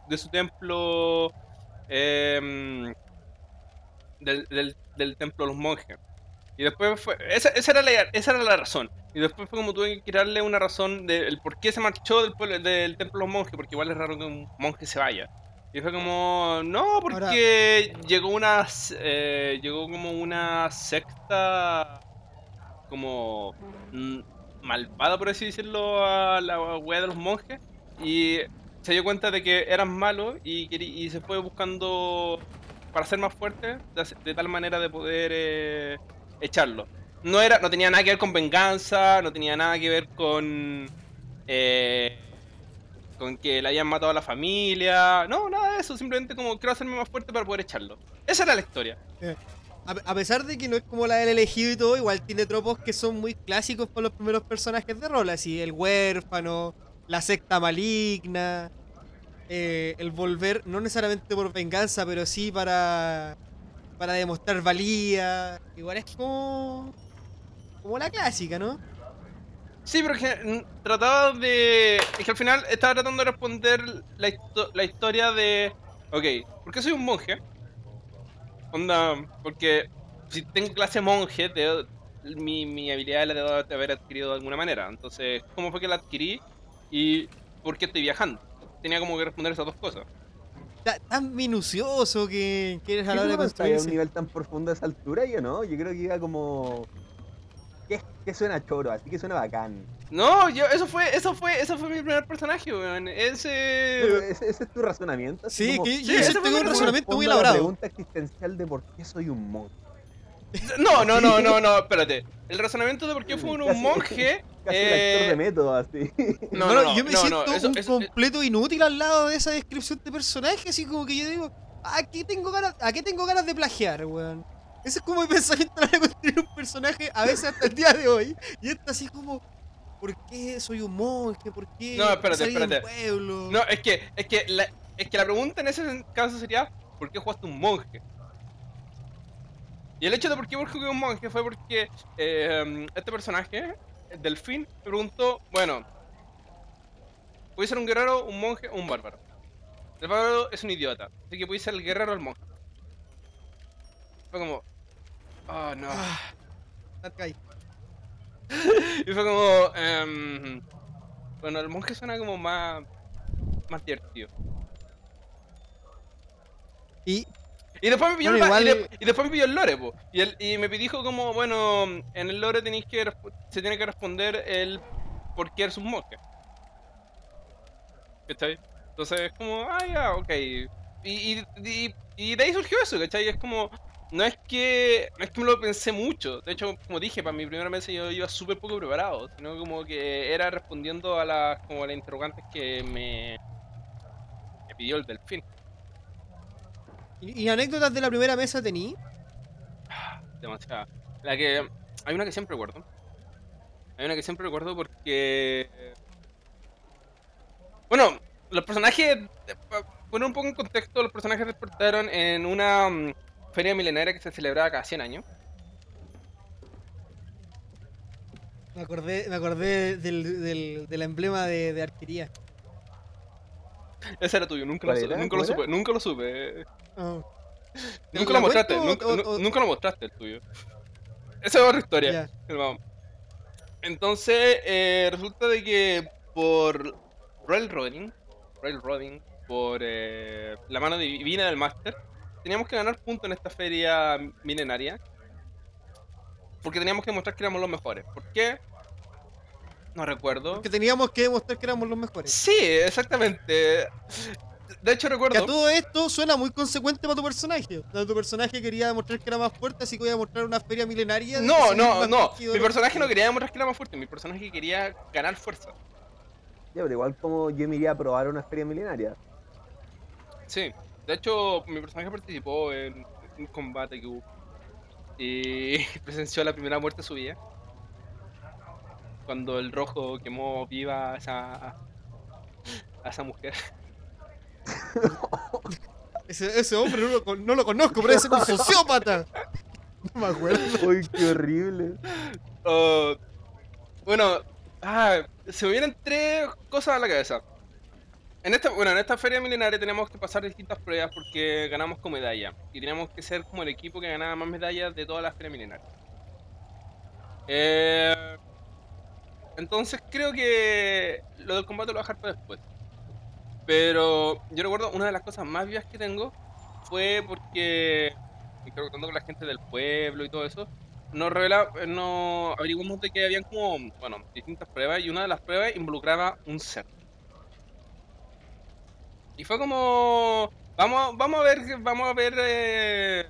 de su templo. em, del, del, del templo de los monjes. Y después fue. Esa, esa, era la, esa era la razón. Y después fue como tuve que darle una razón del por qué se marchó del, pueblo- del templo de los monjes, porque igual es raro que un monje se vaya. Y fue como, no, porque llegó una eh, llegó como una secta como mm, malvada, por así decirlo, a la wea de los monjes. Y se dio cuenta de que eran malos y, se fue buscando para ser más fuerte, de, tal manera de poder eh, echarlo. No, era, no tenía nada que ver con venganza, no tenía nada que ver con. eh, con que le hayan matado a la familia. No, nada de eso, simplemente como quiero hacerme más fuerte para poder echarlo. Esa era la historia. A, a pesar de que no es como la del elegido y todo, igual tiene tropos que son muy clásicos para los primeros personajes de rol, así el huérfano, la secta maligna, eh, el volver, no necesariamente por venganza, pero sí para, para demostrar valía. Igual es como, como la clásica, ¿no? Sí, pero que trataba de. Es que al final estaba tratando de responder la, la historia de. Ok, ¿por qué soy un monje? Onda, porque si tengo clase monje, te- mi, mi habilidad la debo de haber adquirido de alguna manera. Entonces, ¿cómo fue que la adquirí? ¿Y por qué estoy viajando? Tenía como que responder esas dos cosas. Ta- Tan minucioso que, que eres a ¿Qué la hora de pensabas a un nivel tan profundo a esa altura? Yo no, yo creo que iba como... ¿Qué, qué suena choro? Así que suena bacán. No, yo, eso fue, eso fue, eso fue mi primer personaje, weón. Ese. ¿Ese, ese es tu razonamiento? Sí, como, que Sí, yo mi un razonamiento muy a la elaborado. pregunta existencial de por qué soy un monje. No, no, no, no, no, espérate. El razonamiento de por qué fue un Casi- monje. Casi eh, el actor de método, así. No, Bueno, no, no, yo me no, siento no, eso- un eso- completo inútil al lado de esa descripción de personaje, así como que yo digo, ¿a qué tengo ganas, a qué tengo ganas de plagiar, weón? Ese es como mi pensamiento a la hora de construir un personaje, a veces hasta el día de hoy. Y esto así como, ¿por qué soy un monje? ¿Por qué No, espérate, espérate. pueblo? No, es que, es que la, es que la pregunta en ese caso sería, ¿por qué jugaste un monje? Y el hecho de por qué jugué un monje fue porque eh, este personaje, el Delfín, me preguntó, bueno, ¿puede ser un guerrero, un monje o un bárbaro? El bárbaro es un idiota, así que puede ser el guerrero o el monje. Fue como, oh no. Ah. Y fue como, em, bueno, el monje suena como más, más divertido. Y Y después me pilló, Bueno, el, igual- y, de- y después me pilló el lore, po. Y, el- y me dijo como, bueno, en el lore tenéis que se tiene que responder el por qué eres un monje. ¿Cachai? Entonces es como, ah, ya, ok. Y, y, y- y de ahí surgió eso, ¿cachai? Es como, no es que no es que me lo pensé mucho. De hecho, como dije, para mi primera vez yo iba súper poco preparado. Sino como que era respondiendo a las, como a las interrogantes que me, me pidió el delfín. ¿Y, y anécdotas de la primera mesa tení? demasiada. La que. Hay una que siempre recuerdo. Hay una que siempre recuerdo porque. Bueno, los personajes. Para poner un poco en contexto, los personajes despertaron en una mm, feria milenaria que se celebraba cada 100 años. Me acordé, me acordé del, del, del emblema de, de arquería. Ese era tuyo, nunca lo, ¿Cuál su- era? nunca lo ¿Cuál supe. Nunca lo supe. Ah, Nunca ¿La lo mostraste. Nunca, o- nu- o- nunca lo mostraste el tuyo. Esa es otra historia. vamos. Entonces, eh, resulta de que por Railroading, Railroading, por eh, la mano divina del Master, teníamos que ganar puntos en esta feria milenaria. Porque teníamos que demostrar que éramos los mejores. ¿Por qué? No recuerdo. Porque teníamos que demostrar que éramos los mejores. Sí, exactamente. De hecho, Que recuerdo. a todo esto suena muy consecuente para tu personaje. O sea, tu personaje quería demostrar que era más fuerte, así que voy a mostrar una feria milenaria. No, que no, no. Mi personaje no que quería demostrar que era más fuerte. Mi personaje quería ganar fuerza. Ya, pero igual como yo me iría a probar una feria milenaria. Sí, de hecho, mi personaje participó en un combate que hubo y presenció la primera muerte de su vida. Cuando el rojo quemó viva a esa, a esa mujer. Ese, ese hombre no lo, con- no lo conozco, pero ese es un sociópata. No me acuerdo. Uy, qué horrible. Uh, bueno, ah, se me vienen tres cosas a la cabeza. En esta, bueno, en esta feria milenaria tenemos que pasar distintas pruebas porque ganamos con medalla. Y tenemos que ser como el equipo que ganaba más medallas de todas las ferias milenarias. Eh, Entonces creo que lo del combate lo voy a dejar para después. Pero yo recuerdo una de las cosas más vivas que tengo fue porque, que con la gente del pueblo y todo eso, nos revela, nos averiguamos de que habían como, bueno, distintas pruebas y una de las pruebas involucraba un ser. Y fue como, vamos, vamos a ver, vamos a ver, eh,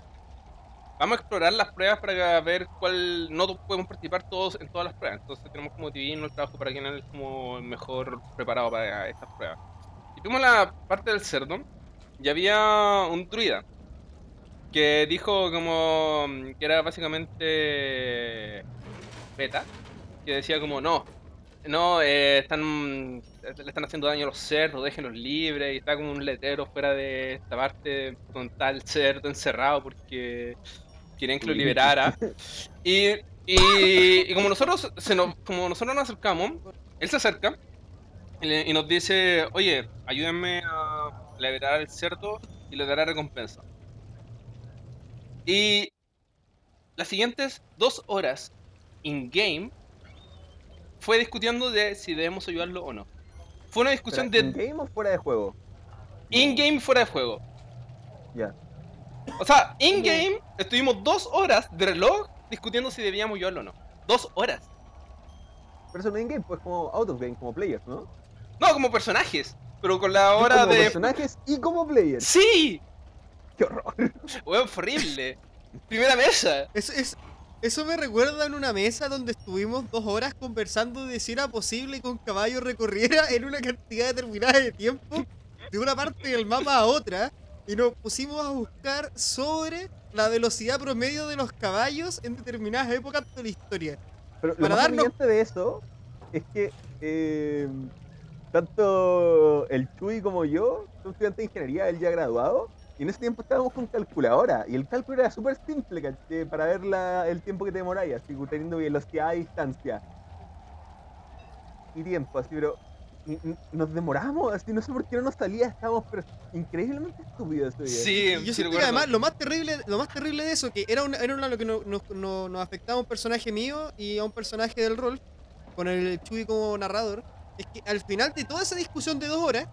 vamos a explorar las pruebas para ver cuál, no podemos participar todos en todas las pruebas. Entonces tenemos como dividir el trabajo para quien es como mejor preparado para estas pruebas. Y fuimos la parte del cerdo y había un druida que dijo como que era básicamente beta, que decía como no, no, eh, están le están haciendo daño a los cerdos, déjenlos libres, y está como un letrero fuera de esta parte con tal cerdo encerrado porque quieren que lo liberara. Y, y, como nosotros se nos, como nosotros nos acercamos, él se acerca y, nos dice, oye, ayúdenme a liberar el cerdo y le dará recompensa. Y las siguientes dos horas in-game fue discutiendo de si debemos ayudarlo o no. Fue una discusión de... ¿In-game o fuera de juego? In-game fuera de juego. Ya. O sea, in-game estuvimos dos horas de reloj discutiendo si debíamos ayudarlo o no. Dos horas. Pero eso no in-game, pues como out of game, como players, ¿no? No, como personajes. Pero con la hora como de. personajes y como players. ¡Sí! ¡Qué horror! Weón, fue horrible. Primera mesa. Eso, es, eso me recuerda en una mesa donde estuvimos dos horas conversando de si era posible que un caballo recorriera en una cantidad determinada de tiempo de una parte del mapa a otra y nos pusimos a buscar sobre la velocidad promedio de los caballos en determinadas épocas de la historia. Pero lo más darnos- de eso es que eh, tanto el Chuy como yo son estudiantes de ingeniería, él ya graduado, y en ese tiempo estábamos con calculadora, y el cálculo era súper simple ¿cachai? para ver la- el tiempo que te demoráis, así teniendo velocidad y distancia. Y tiempo, así, pero nos demoramos, así, no sé por qué no nos salía, estábamos pero increíblemente estúpidos ese día. Sí, Y yo sí que además lo más terrible, lo más terrible de eso, que era, una, era una- lo que no- nos, no- nos afectaba a un personaje mío y a un personaje del rol, con el Chuy como narrador, es que al final de toda esa discusión de dos horas,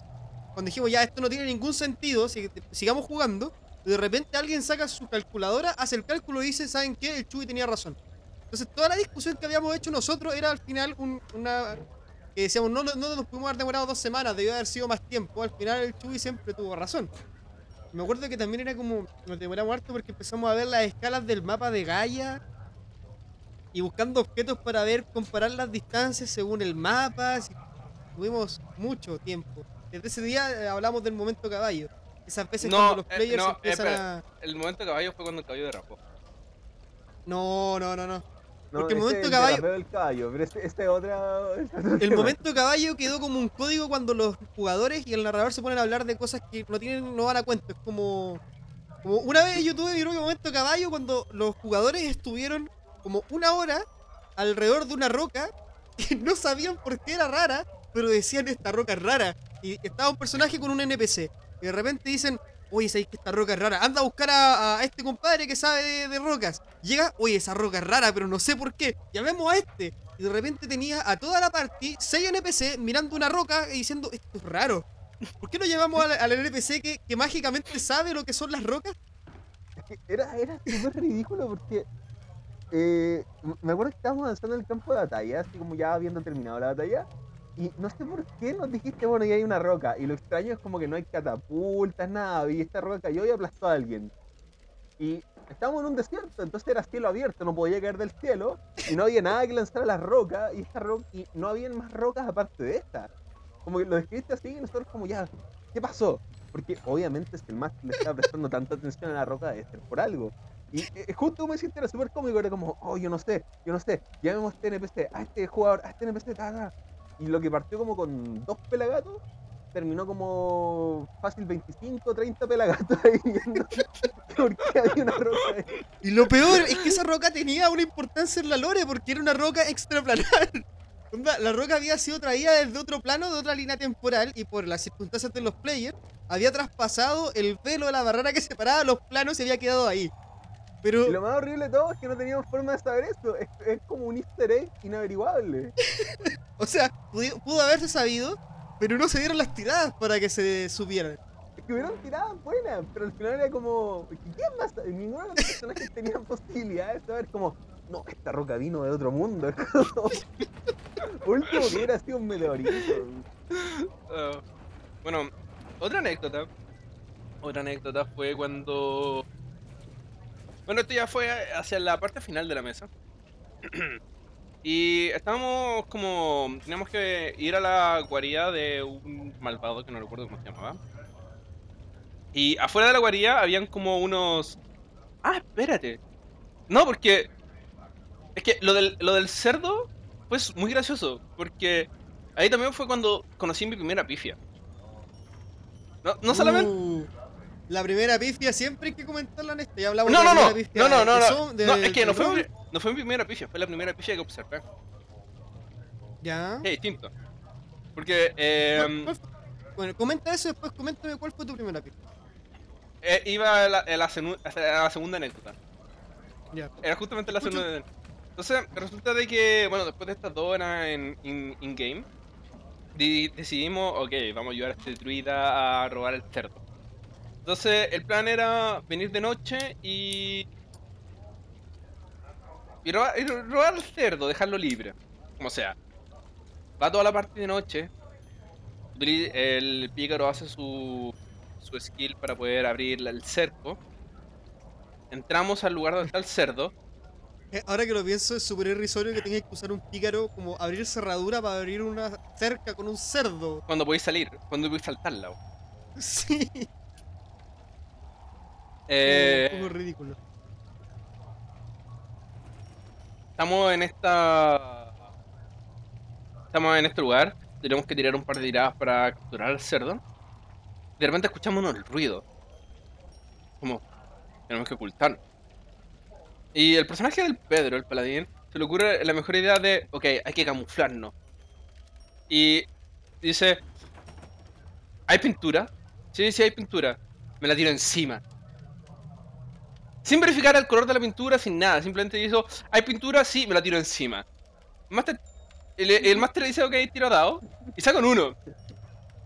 cuando dijimos ya esto no tiene ningún sentido, si- sigamos jugando, de repente alguien saca su calculadora, hace el cálculo y dice, ¿saben qué? El Chuy tenía razón. Entonces toda la discusión que habíamos hecho nosotros era al final un- una... que decíamos, no, no, no nos pudimos haber demorado dos semanas, debió haber sido más tiempo. Al final el Chuy siempre tuvo razón. Me acuerdo que también era como. Nos demoramos harto porque empezamos a ver las escalas del mapa de Gaia. Y buscando objetos para ver, comparar las distancias según el mapa. Tuvimos mucho tiempo. Desde ese día eh, hablamos del momento caballo. Esas veces No, cuando los eh, players no, empiezan espera. a. El momento de caballo fue cuando el caballo derrapó. No, no, no, no. No, porque el momento caballo- derrapeo del caballo, pero este, este otra... este otro El momento caballo quedó como un código cuando los jugadores y el narrador se ponen a hablar de cosas que no tienen, no van a cuento. Es como, como una vez yo tuve mi propio momento caballo cuando los jugadores estuvieron como una hora alrededor de una roca y no sabían por qué era rara, pero decían esta roca es rara. Y estaba un personaje con un NPC. Y de repente dicen, oye, sabéis que esta roca es rara. Anda a buscar a, este compadre que sabe de, rocas. Llega, oye, esa roca es rara, pero no sé por qué. Llamemos a este. Y de repente tenía a toda la party, 6 NPC, mirando una roca y diciendo, esto es raro. ¿Por qué no llevamos al, al NPC que, que mágicamente sabe lo que son las rocas? Era, era súper ridículo porque eh, me acuerdo que estábamos avanzando en el campo de batalla, así como ya habiendo terminado la batalla, y no sé por qué nos dijiste, bueno, ya hay una roca, y lo extraño es como que no hay catapultas, nada, y esta roca cayó y aplastó a alguien. Y estábamos en un desierto, entonces era cielo abierto, no podía caer del cielo, y no había nada que lanzar a las rocas, y, esta ro- y no habían más rocas aparte de esta. Como que lo describiste así, y nosotros como ya, ¿qué pasó? Porque obviamente si el máster le estaba prestando tanta atención a la roca debe ser por algo. Y eh, justo como deciste era súper cómico, era como, oh, yo no sé, yo no sé, llamemos a este NPC, a este jugador, a este NPC, ta, ta. Y lo que partió como con dos pelagatos, terminó como fácil 25, 30 pelagatos ahí viendo por qué había una roca ahí. Y lo peor es que esa roca tenía una importancia en la lore porque era una roca extraplanar. La roca había sido traída desde otro plano, de otra línea temporal, y por las circunstancias de los players, había traspasado el velo de la barrera que separaba los planos y había quedado ahí. Pero Y lo más horrible de todo es que no teníamos forma de saber eso. Es, es como un easter egg inaveriguable. O sea, pudo haberse sabido, pero no se dieron las tiradas para que se supieran. Es que hubieron tiradas buenas, pero al final era como. ¿Quién más? Ninguno de los personajes tenían posibilidades de saber como. No, esta roca vino de otro mundo. Es como- Último que hubiera sido un meteorito. Ah, bueno, otra anécdota. Otra anécdota fue cuando. Bueno, esto ya fue hacia la parte final de la mesa. y estábamos como. Teníamos que ir a la guarida de un malvado que no recuerdo cómo se llamaba. Y afuera de la guarida habían como unos. Ah, espérate. No, porque. Es que lo del, lo del cerdo fue muy gracioso. Porque Ahí también fue cuando conocí mi primera pifia. No, no solamente. Uh, la primera pifia siempre hay que comentarla en este. Ya hablamos No, de la no, pifia no, no, no, no, de- no, es que no fue, mi, no fue mi primera pifia, fue la primera pifia que observé. Ya. Es distinto. Porque eh, ¿Cuál- cuál fue? Bueno, comenta eso y después coméntame cuál fue tu primera pifia. eh, iba a la, a la a la segunda anécdota. Ya. Era justamente la segunda. Entonces, resulta de que, bueno, después de estas dos horas en in- in-game, di- decidimos, ok, vamos a ayudar a este druida a robar el cerdo. Entonces, el plan era venir de noche y. y robar, y robar el cerdo, dejarlo libre. Como sea. Va toda la parte de noche. El pícaro hace su, su skill para poder abrir el cerco. Entramos al lugar donde está el cerdo. Eh, Ahora que lo pienso, es súper irrisorio que tengas que usar un pícaro como abrir cerradura para abrir una cerca con un cerdo. Cuando podéis salir, cuando podéis saltarla. Sí. Eh, un poco ridículo. estamos en esta. Estamos en este lugar. Tenemos que tirar un par de tiradas para capturar al cerdo. De repente escuchamos unos ruidos. Como. Tenemos que ocultarnos. Y el personaje del Pedro, el paladín, se le ocurre la mejor idea de. Ok, hay que camuflarnos. Y dice. ¿Hay pintura? Sí, sí, hay pintura. Me la tiro encima. Sin verificar el color de la pintura, sin nada. Simplemente hizo, ¿hay pintura? Sí, me la tiro encima. El máster, el, el máster dice, ok, tiro dado. Y saca un uno.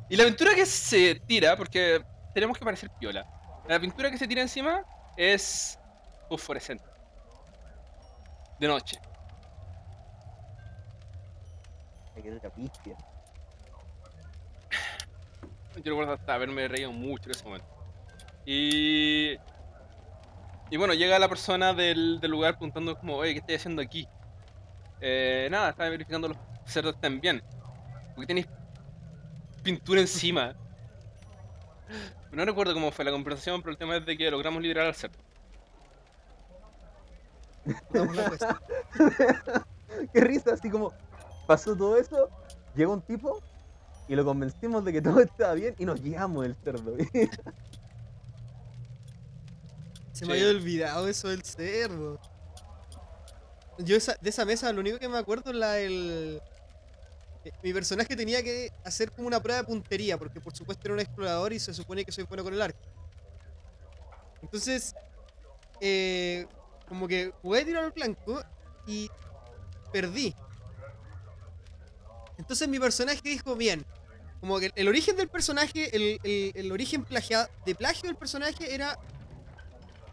Y la pintura que se tira, porque tenemos que parecer piola. La pintura que se tira encima es fosforescente. De noche. Yo recuerdo hasta haberme reído mucho en ese momento. Y. Y bueno, llega la persona del, lugar preguntando como, oye, ¿qué estoy haciendo aquí? Eh, nada, estaba verificando los cerdos estén bien. ¿Por qué tenéis pintura encima? No recuerdo cómo fue la conversación, pero el tema es de que logramos liberar al cerdo. Qué risa, así como pasó todo eso, llegó un tipo y lo convencimos de que todo estaba bien y nos guiamos el cerdo. Se me había olvidado eso del cerdo. Yo esa- de esa mesa lo único que me acuerdo es la del... eh, Mi personaje tenía que hacer como una prueba de puntería, porque por supuesto era un explorador y se supone que soy bueno con el arco. Entonces, eh, como que jugué a tirar al blanco y perdí. Entonces mi personaje dijo, bien, como que el origen del personaje, el, el- el origen plagia- de plagio del personaje era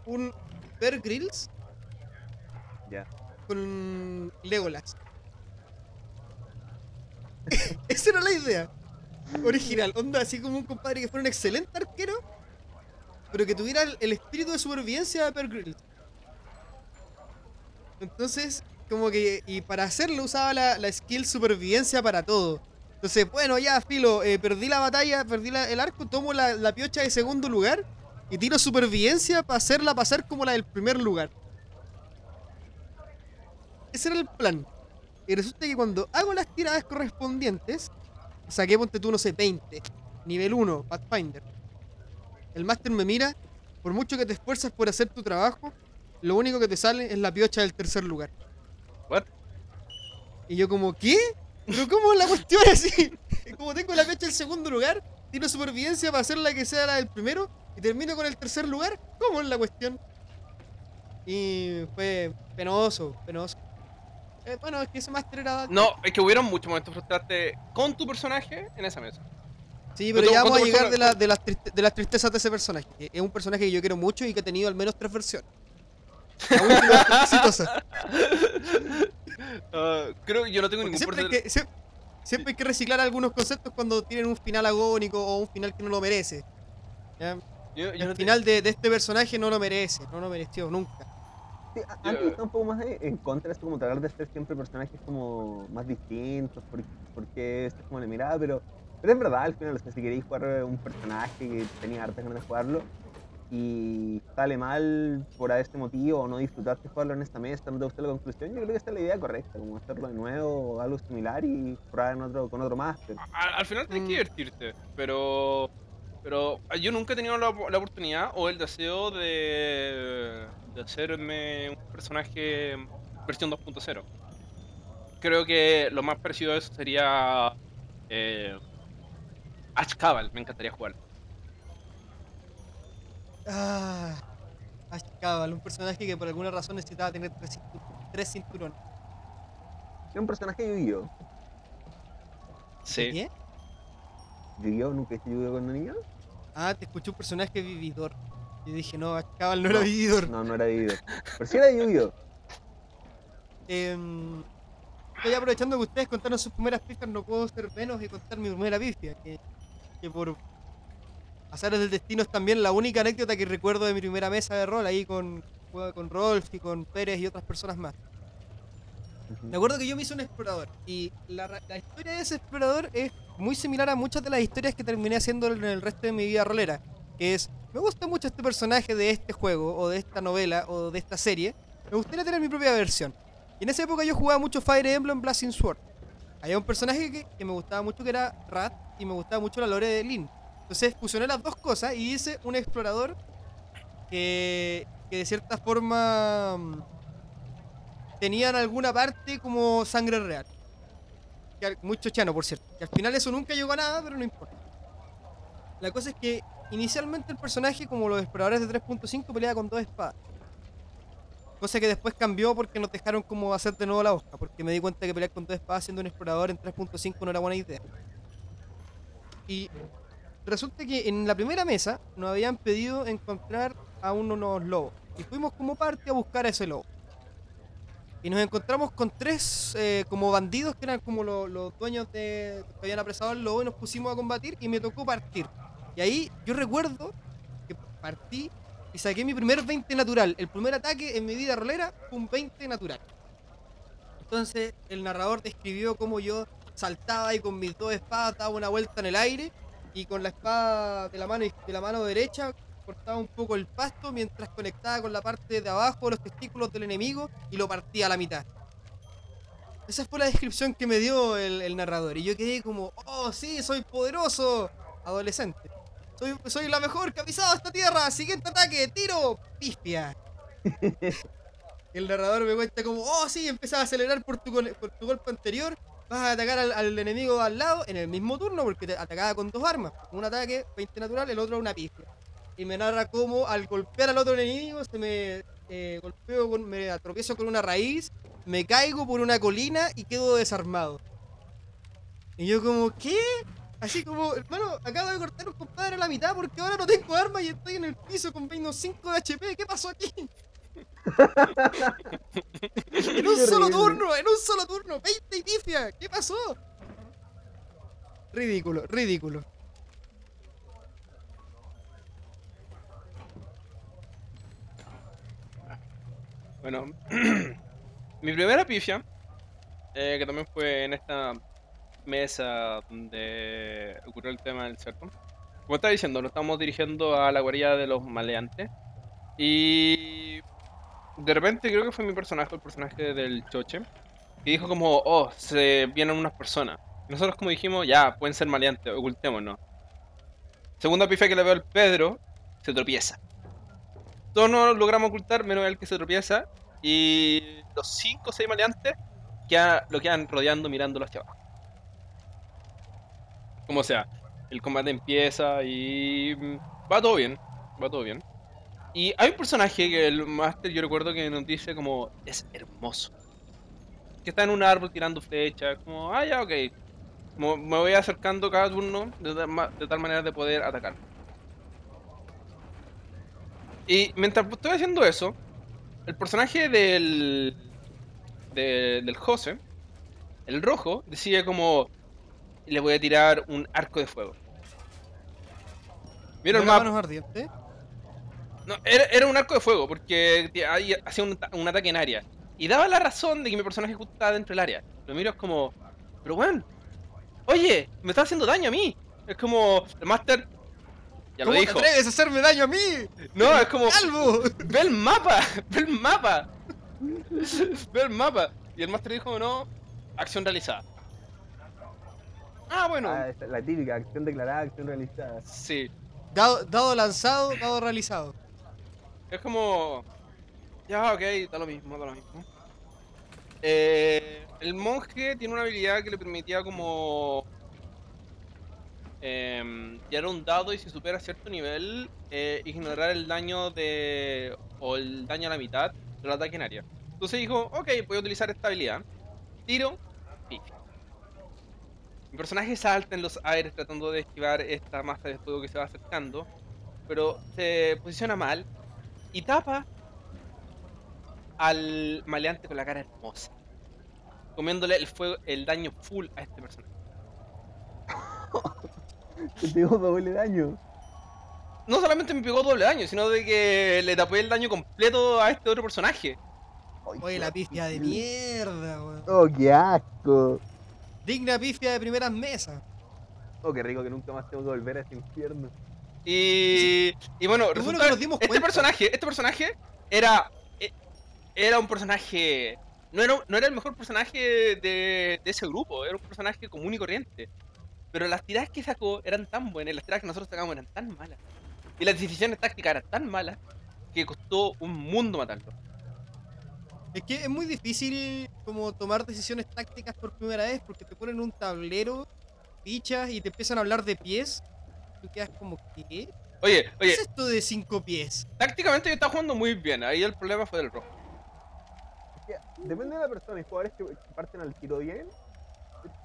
un Bear Grylls ya. con Legolas. Esa era la idea original. Onda, así como un compadre que fuera un excelente arquero, pero que tuviera el, espíritu de supervivencia de Bear Grylls. Entonces, como que, y para hacerlo usaba la, la skill supervivencia para todo. Entonces, bueno, ya, filo, eh, perdí la batalla, perdí la- el arco, tomo la, la piocha de segundo lugar y tiro supervivencia para hacerla pasar como la del primer lugar. Ese era el plan. Y resulta que cuando hago las tiradas correspondientes, saqué, ponte tú, no sé, 20. Nivel 1, Pathfinder. El máster me mira, por mucho que te esfuerzas por hacer tu trabajo, lo único que te sale es la piocha del tercer lugar. What? Y yo como, ¿qué? ¿Pero cómo es la cuestión así? Como tengo la piocha del segundo lugar, tiro supervivencia para hacer la que sea la del primero y termino con el tercer lugar, ¿cómo es la cuestión? Y fue penoso, penoso. Eh, bueno, es que ese máster era. No, es que hubieron muchos momentos frustrantes con tu personaje en esa mesa. Sí, pero ¿Cuánto- ya vamos a llegar persona- de, la- de las triste- de las tristezas de ese personaje. Es un personaje que yo quiero mucho y que ha tenido al menos tres versiones. La última exitosa. Ah, creo que yo no tengo Porque ningún siempre que, siempre hay que reciclar algunos conceptos cuando tienen un final agónico o un final que no lo merece. ¿ya? Yo, yo El no te- final de, de este personaje no lo merece, no lo mereció nunca. Sí, antes estaba un poco más de- en contra de esto, como tratar de hacer siempre personajes como más distintos, porque, porque esto es como la mirada, pero, pero es verdad, al final, o sea, si queréis jugar un personaje que tenía hartas ganas de jugarlo y sale mal por este motivo o no disfrutaste jugarlo en esta mesa, no te gustó la conclusión, yo creo que esta es la idea correcta, como hacerlo de nuevo o algo similar y probar en otro, con otro máster. al, al final tienes Mm. que divertirte, pero pero ah, yo nunca he tenido la, la oportunidad o el deseo de, de hacerme un personaje versión 2.0. Creo que lo más parecido a eso sería eh, Ash Cabal, me encantaría jugar. Ah, Ash Cabal, un personaje que por alguna razón necesitaba tener tres, tres cinturones. Era un personaje de Yu-Gi-Oh! Sí. ¿Qué? ¿Yu-Gi-Oh! ¿Nunca hice Yu-Gi-Oh! con niño? Ah, te escuché un personaje vividor. Y dije, no, Ash Cabal no, era vividor. No, no era Yu-Gi-Oh! Pero sí era de Yu-Gi-Oh! Em, estoy aprovechando que ustedes contaron sus primeras pistas, no puedo ser menos y contar mi primera pifia. Que, que por azares del destino es también la única anécdota que recuerdo de mi primera mesa de rol ahí con, con Rolf y con Pérez y otras personas más. Me acuerdo que yo me hice un explorador y la, la historia de ese explorador es muy similar a muchas de las historias que terminé haciendo en el resto de mi vida rolera. Que es, me gusta mucho este personaje de este juego o de esta novela o de esta serie. Me gustaría tener mi propia versión. Y en esa época yo jugaba mucho Fire Emblem Blazing Sword. Había un personaje que, que me gustaba mucho que era Rat y me gustaba mucho la lore de Lin. Entonces fusioné las dos cosas y hice un explorador que, que de cierta forma mm, tenían alguna parte como sangre real. Muy chochano, por cierto. Que al final eso nunca llegó a nada, pero no importa. La cosa es que inicialmente el personaje, como los exploradores de 3.5, peleaba con dos espadas. Cosa que después cambió porque nos dejaron como hacer de nuevo la hoja. Porque me di cuenta que pelear con dos espadas siendo un explorador en 3.5 no era buena idea. Y resulta que en la primera mesa nos habían pedido encontrar a unos lobos. Y fuimos como parte a buscar a ese lobo. Y nos encontramos con tres eh, como bandidos que eran como lo- los dueños de que habían apresado al lobo y nos pusimos a combatir y me tocó partir. Y ahí yo recuerdo que partí y saqué mi primer 20 natural. El primer ataque en mi vida rolera fue un 20 natural. Entonces el narrador describió cómo yo saltaba y con mis dos espadas daba una vuelta en el aire y con la espada de la mano, de la mano derecha cortaba un poco el pasto mientras conectaba con la parte de abajo de los testículos del enemigo y lo partía a la mitad. Esa fue la descripción que me dio el, el narrador y yo quedé como, oh sí, soy poderoso, adolescente. Soy, soy la mejor ha pisado esta tierra, siguiente ataque, tiro, pifia. el narrador me cuenta como, oh sí, empezás a acelerar por tu, por tu golpe anterior, vas a atacar al, enemigo al lado en el mismo turno porque te atacaba con dos armas. Un ataque, 20 natural, el otro una pifia. Y me narra cómo al golpear al otro enemigo se me eh, golpeo con, me atropiezo con una raíz, me caigo por una colina y quedo desarmado. Y yo como, ¿qué? Así como, hermano, acabo de cortar un compadre a la mitad porque ahora no tengo armas y estoy en el piso con menos 5 de HP. ¿Qué pasó aquí? En un solo turno, en un solo turno, 20 y pifia. ¿Qué pasó? Ridículo, ridículo. Bueno, mi primera pifia, eh, que también fue en esta mesa donde ocurrió el tema del cerdo. Como estaba diciendo, nos estamos dirigiendo a la guarida de los maleantes. Y de repente creo que fue mi personaje, el personaje del choche, que dijo como, oh, se vienen unas personas. Nosotros como dijimos, ya, pueden ser maleantes, ocultémonos. Segunda pifia que le veo al Pedro, se tropieza. Todos nos logramos ocultar, menos el que se tropieza. Y los 5 o 6 maleantes queda- lo quedan rodeando, mirándolo hacia abajo. Como sea, el combate empieza y va todo bien. Va todo bien. Y hay un personaje que el Master yo recuerdo que nos dice como, es hermoso. Que está en un árbol tirando flechas, como, ah, ya, ok. Como me voy acercando cada turno de, tal ma- de tal manera de poder atacar. Y mientras estoy haciendo eso, el personaje del, de- del Jose, el rojo, decide como, le voy a tirar un arco de fuego. ¿Vieron el ¿No era mapa? manos ardientes? No, era, era un arco de fuego, porque hacía un, ta- un ataque en área. Y daba la razón de que mi personaje justo estaba dentro del área. Lo miro es como, pero weón, oye, me está haciendo daño a mí. Es como, el Master ya lo ¿Cómo te dijo. atreves a hacerme daño a mí? No, es como, ¡Calvo! ve el mapa, ve el mapa. Ve el mapa. Y el Master dijo, no, acción realizada. Ah, bueno, Ah, la típica, acción declarada, acción realizada. sí. Dado, dado lanzado, dado realizado. Es como. Ya, ok, da lo mismo, da lo mismo. Eh, el monje tiene una habilidad que le permitía como. Eh, tirar un dado y si supera cierto nivel, eh, ignorar el daño de. o el daño a la mitad del ataque en área. Entonces dijo, ok, voy a utilizar esta habilidad. Tiro. Mi personaje salta en los aires tratando de esquivar esta masa de fuego que se va acercando, pero se posiciona mal y tapa al maleante con la cara hermosa, comiéndole el fuego, el daño full a este personaje. Te pegó doble daño. No solamente me pegó doble daño, sino de que le tapé el daño completo a este otro personaje. Oye, la pifia de mierda, weón. Oh, qué asco. Digna pifia de primeras mesas. Oh, qué rico que nunca más tengo que volver a ese infierno. Y, y bueno, Qué bueno resulta que nos dimos este personaje, este personaje era e- era un personaje no era, no era el mejor personaje de, de ese grupo, era un personaje común y corriente. Pero las tiradas que sacó eran tan buenas, las tiradas que nosotros sacamos eran tan malas. Y las decisiones tácticas eran tan malas que costó un mundo matarlo. Es que es muy difícil como tomar decisiones tácticas por primera vez porque te ponen un tablero, fichas y te empiezan a hablar de pies. Tú quedas como, ¿qué? ¿Qué Oye, oye, es esto de cinco pies? tácticamente yo estaba jugando muy bien, ahí el problema fue del rojo. Es que depende de la persona. Hay jugadores que parten al tiro bien.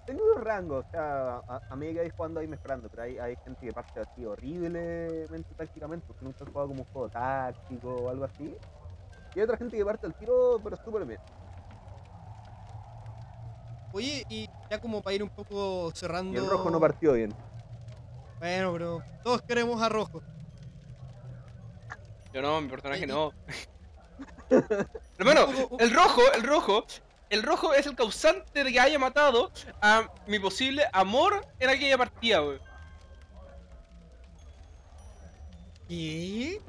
Tengo dos rangos, o sea, a, a medida que vais jugando ahí mejorando, pero hay, hay gente que parte así horriblemente tácticamente, porque nunca ha jugado como un juego táctico o algo así. Y hay otra gente que parte al tiro, pero súper bien. Oye, y ya como para ir un poco cerrando. Y el rojo no partió bien. Bueno, pero todos queremos a rojo. Yo no, mi personaje no. Hermano, el rojo, el rojo, el rojo es el causante de que haya matado a mi posible amor en aquella partida, wey. ¿Qué?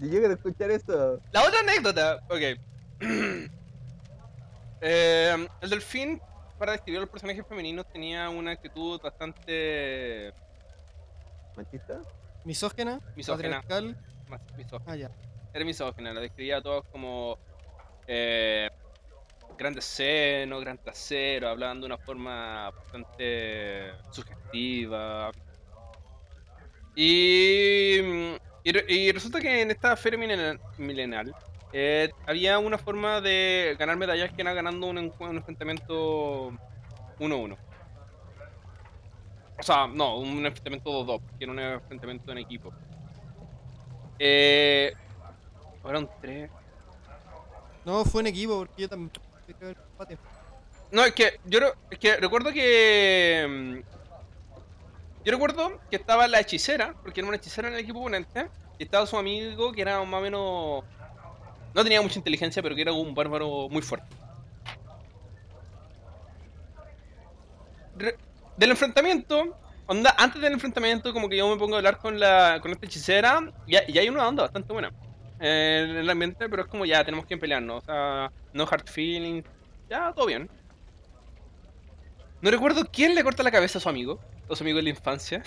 Yo llegué a escuchar eso. La otra anécdota, ok. Eh, el delfín, para describir a los personajes femeninos, tenía una actitud bastante ¿Machista? Misógena, Misógena. misógina. Ah, ya. Era misógina, la describía a todos como eh, grandes senos, gran trasero, hablaban de una forma bastante sugestiva. Y, y, re- y resulta que en esta feria milena- milenal eh, había una forma de ganar medallas que era ganando un, un enfrentamiento 1-1. O sea, no, un enfrentamiento 2-2, que era un enfrentamiento en equipo. Eh, fueron tres. No, fue en equipo porque yo también. No, es que yo es que recuerdo que. mm, Yo recuerdo que estaba la hechicera, porque era una hechicera en el equipo oponente, y estaba su amigo que era más o menos. No tenía mucha inteligencia, pero que era un bárbaro muy fuerte. Re- del enfrentamiento, onda, antes del enfrentamiento, como que yo me pongo a hablar con la con esta hechicera, y, hay una onda bastante buena eh, en el ambiente, pero es como ya, tenemos que pelearnos, o sea, no hard feelings, ya, todo bien. No recuerdo quién le corta la cabeza a su amigo, a su amigo de la infancia.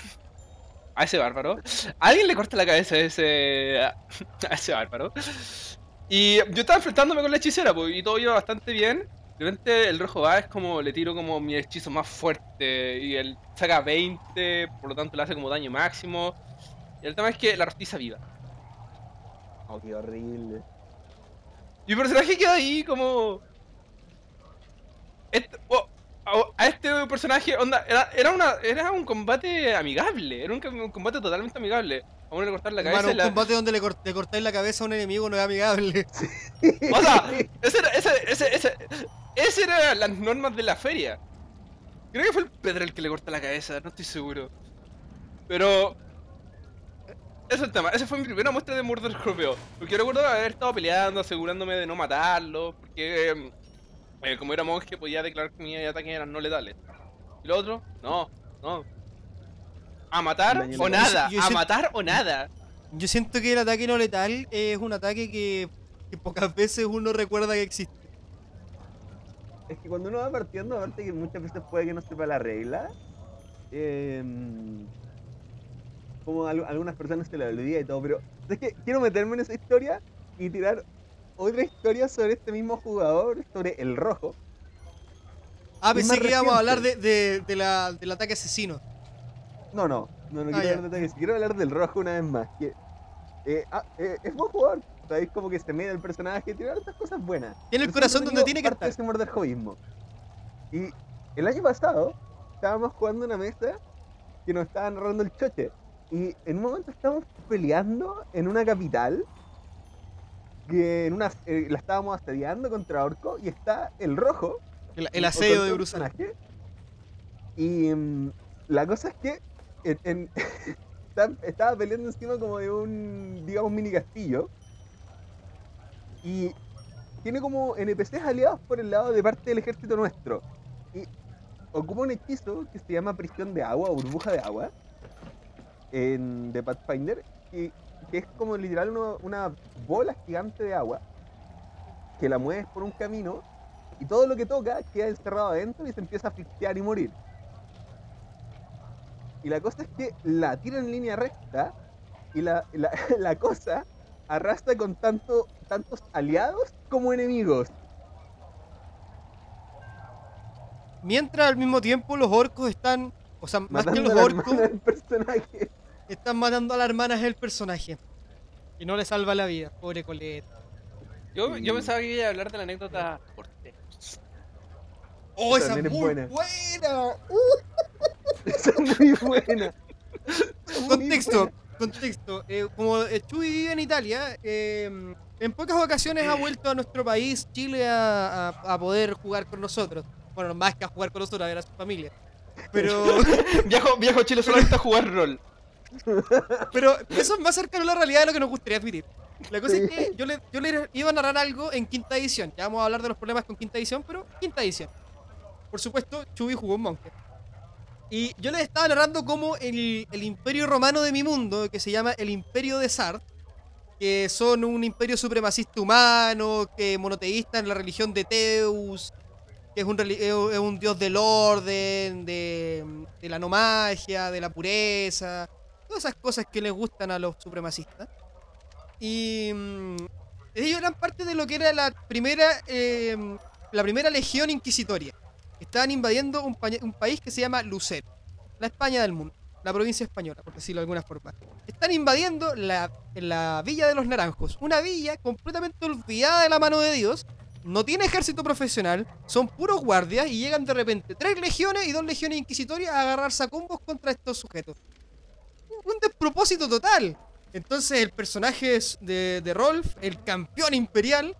A ese bárbaro. Alguien le corta la cabeza a ese. a ese bárbaro. Y yo estaba enfrentándome con la hechicera, pues, y todo iba bastante bien. De repente el rojo va, es como le tiro como mi hechizo más fuerte. Y él saca 20, por lo tanto le hace como daño máximo. Y el tema es que la rostiza viva. Oh, qué horrible. Y mi personaje queda ahí como. Este- oh, a- a este personaje, onda, era, era, una, era un combate amigable, era un combate totalmente amigable. A uno le cortar la cabeza y un la- combate donde le, cort- le cortáis la cabeza a un enemigo no es amigable. O sea, ese era, ese, ese, ese, ese era las normas de la feria. Creo que fue el Pedro el que le corta la cabeza, no estoy seguro. Pero. Ese es el tema, esa fue mi primera muestra de Murder Scorpio. Porque yo recuerdo haber estado peleando, asegurándome de no matarlo. Porque eh, como era monje podía declarar que mis ataques eran no letales. Y lo otro, no, no. A matar o nada, Yo- yo a siento- matar o nada. Yo siento que el ataque no letal es un ataque que, que pocas veces uno recuerda que existe. Es que cuando uno va partiendo, aparte que muchas veces puede que no sepa la regla, em, como al- algunas personas se la olvida y todo, pero es que quiero meterme en esa historia y tirar otra historia sobre este mismo jugador, sobre el rojo. Ah, pensé que íbamos a hablar de, de- de la- del ataque asesino. No, no, no, no Ah, quiero ya. hablar de detalles, quiero hablar del rojo una vez más. Que, eh, ah, eh, es buen jugador, sabéis como que se mide el personaje, tiene otras cosas buenas. Tiene el Pero corazón donde tiene que estar. ese morder jovismo. Y el año pasado estábamos jugando una mesa que nos estaba narrando el choche. Y en un momento estábamos peleando en una capital. Que en una, eh, la estábamos asediando contra Orco. Y está el rojo. El, asedio de Bruselas. Y mm, la cosa es que estaba peleando encima como de un, digamos, mini castillo. Y tiene como NPCs aliados por el lado de parte del ejército nuestro. Y ocupa un hechizo que se llama prisión de agua, burbuja de agua, en The Pathfinder, y, que es como literal una bola gigante de agua que la mueves por un camino y todo lo que toca queda encerrado adentro y se empieza a asfixiar y morir. Y la cosa es que la tira en línea recta y la, la, la cosa arrastra con tanto, tantos aliados como enemigos. Mientras al mismo tiempo los orcos están. O sea, más que los a la orcos, hermana del personaje. están matando a la hermana del personaje. Y no le salva la vida, pobre Colette. Yo, yo pensaba que iba a hablar de la anécdota. ¡Oh, esa es muy buena. buena! Esa es muy buena. Muy Contexto, buena. contexto. Eh, como Chuy vive en Italia, eh, en pocas ocasiones ha vuelto a nuestro país, Chile, a, a- a poder jugar con nosotros. Bueno, más que a jugar con nosotros, a ver a su familia. Pero, Viejo, viejo Chile solamente a jugar rol. pero eso es más cercano a la realidad de lo que nos gustaría admitir. La cosa es Sí. que yo le, yo le iba a narrar algo en quinta edición. Ya vamos a hablar de los problemas con quinta edición, pero quinta edición. Por supuesto, Chubi jugó un Monje. Y yo les estaba narrando como el, imperio romano de mi mundo, que se llama el imperio de Sard, que son un imperio supremacista humano, que monoteísta en la religión de Zeus, que es un, es un- dios del orden, de, de la no magia, de la pureza, todas esas cosas que les gustan a los supremacistas. Y mm, ellos eran parte de lo que era la primera, eh, la primera legión inquisitoria. Estaban invadiendo un, país que se llama Lucero, la España del mundo, la provincia española, por decirlo de alguna forma. Están invadiendo la, la Villa de los Naranjos, una villa completamente olvidada de la mano de Dios. No tiene ejército profesional, son puros guardias y llegan de repente tres legiones y dos legiones inquisitorias a agarrarse a combos contra estos sujetos. Un- despropósito total. Entonces el personaje de Rolf, el campeón imperial,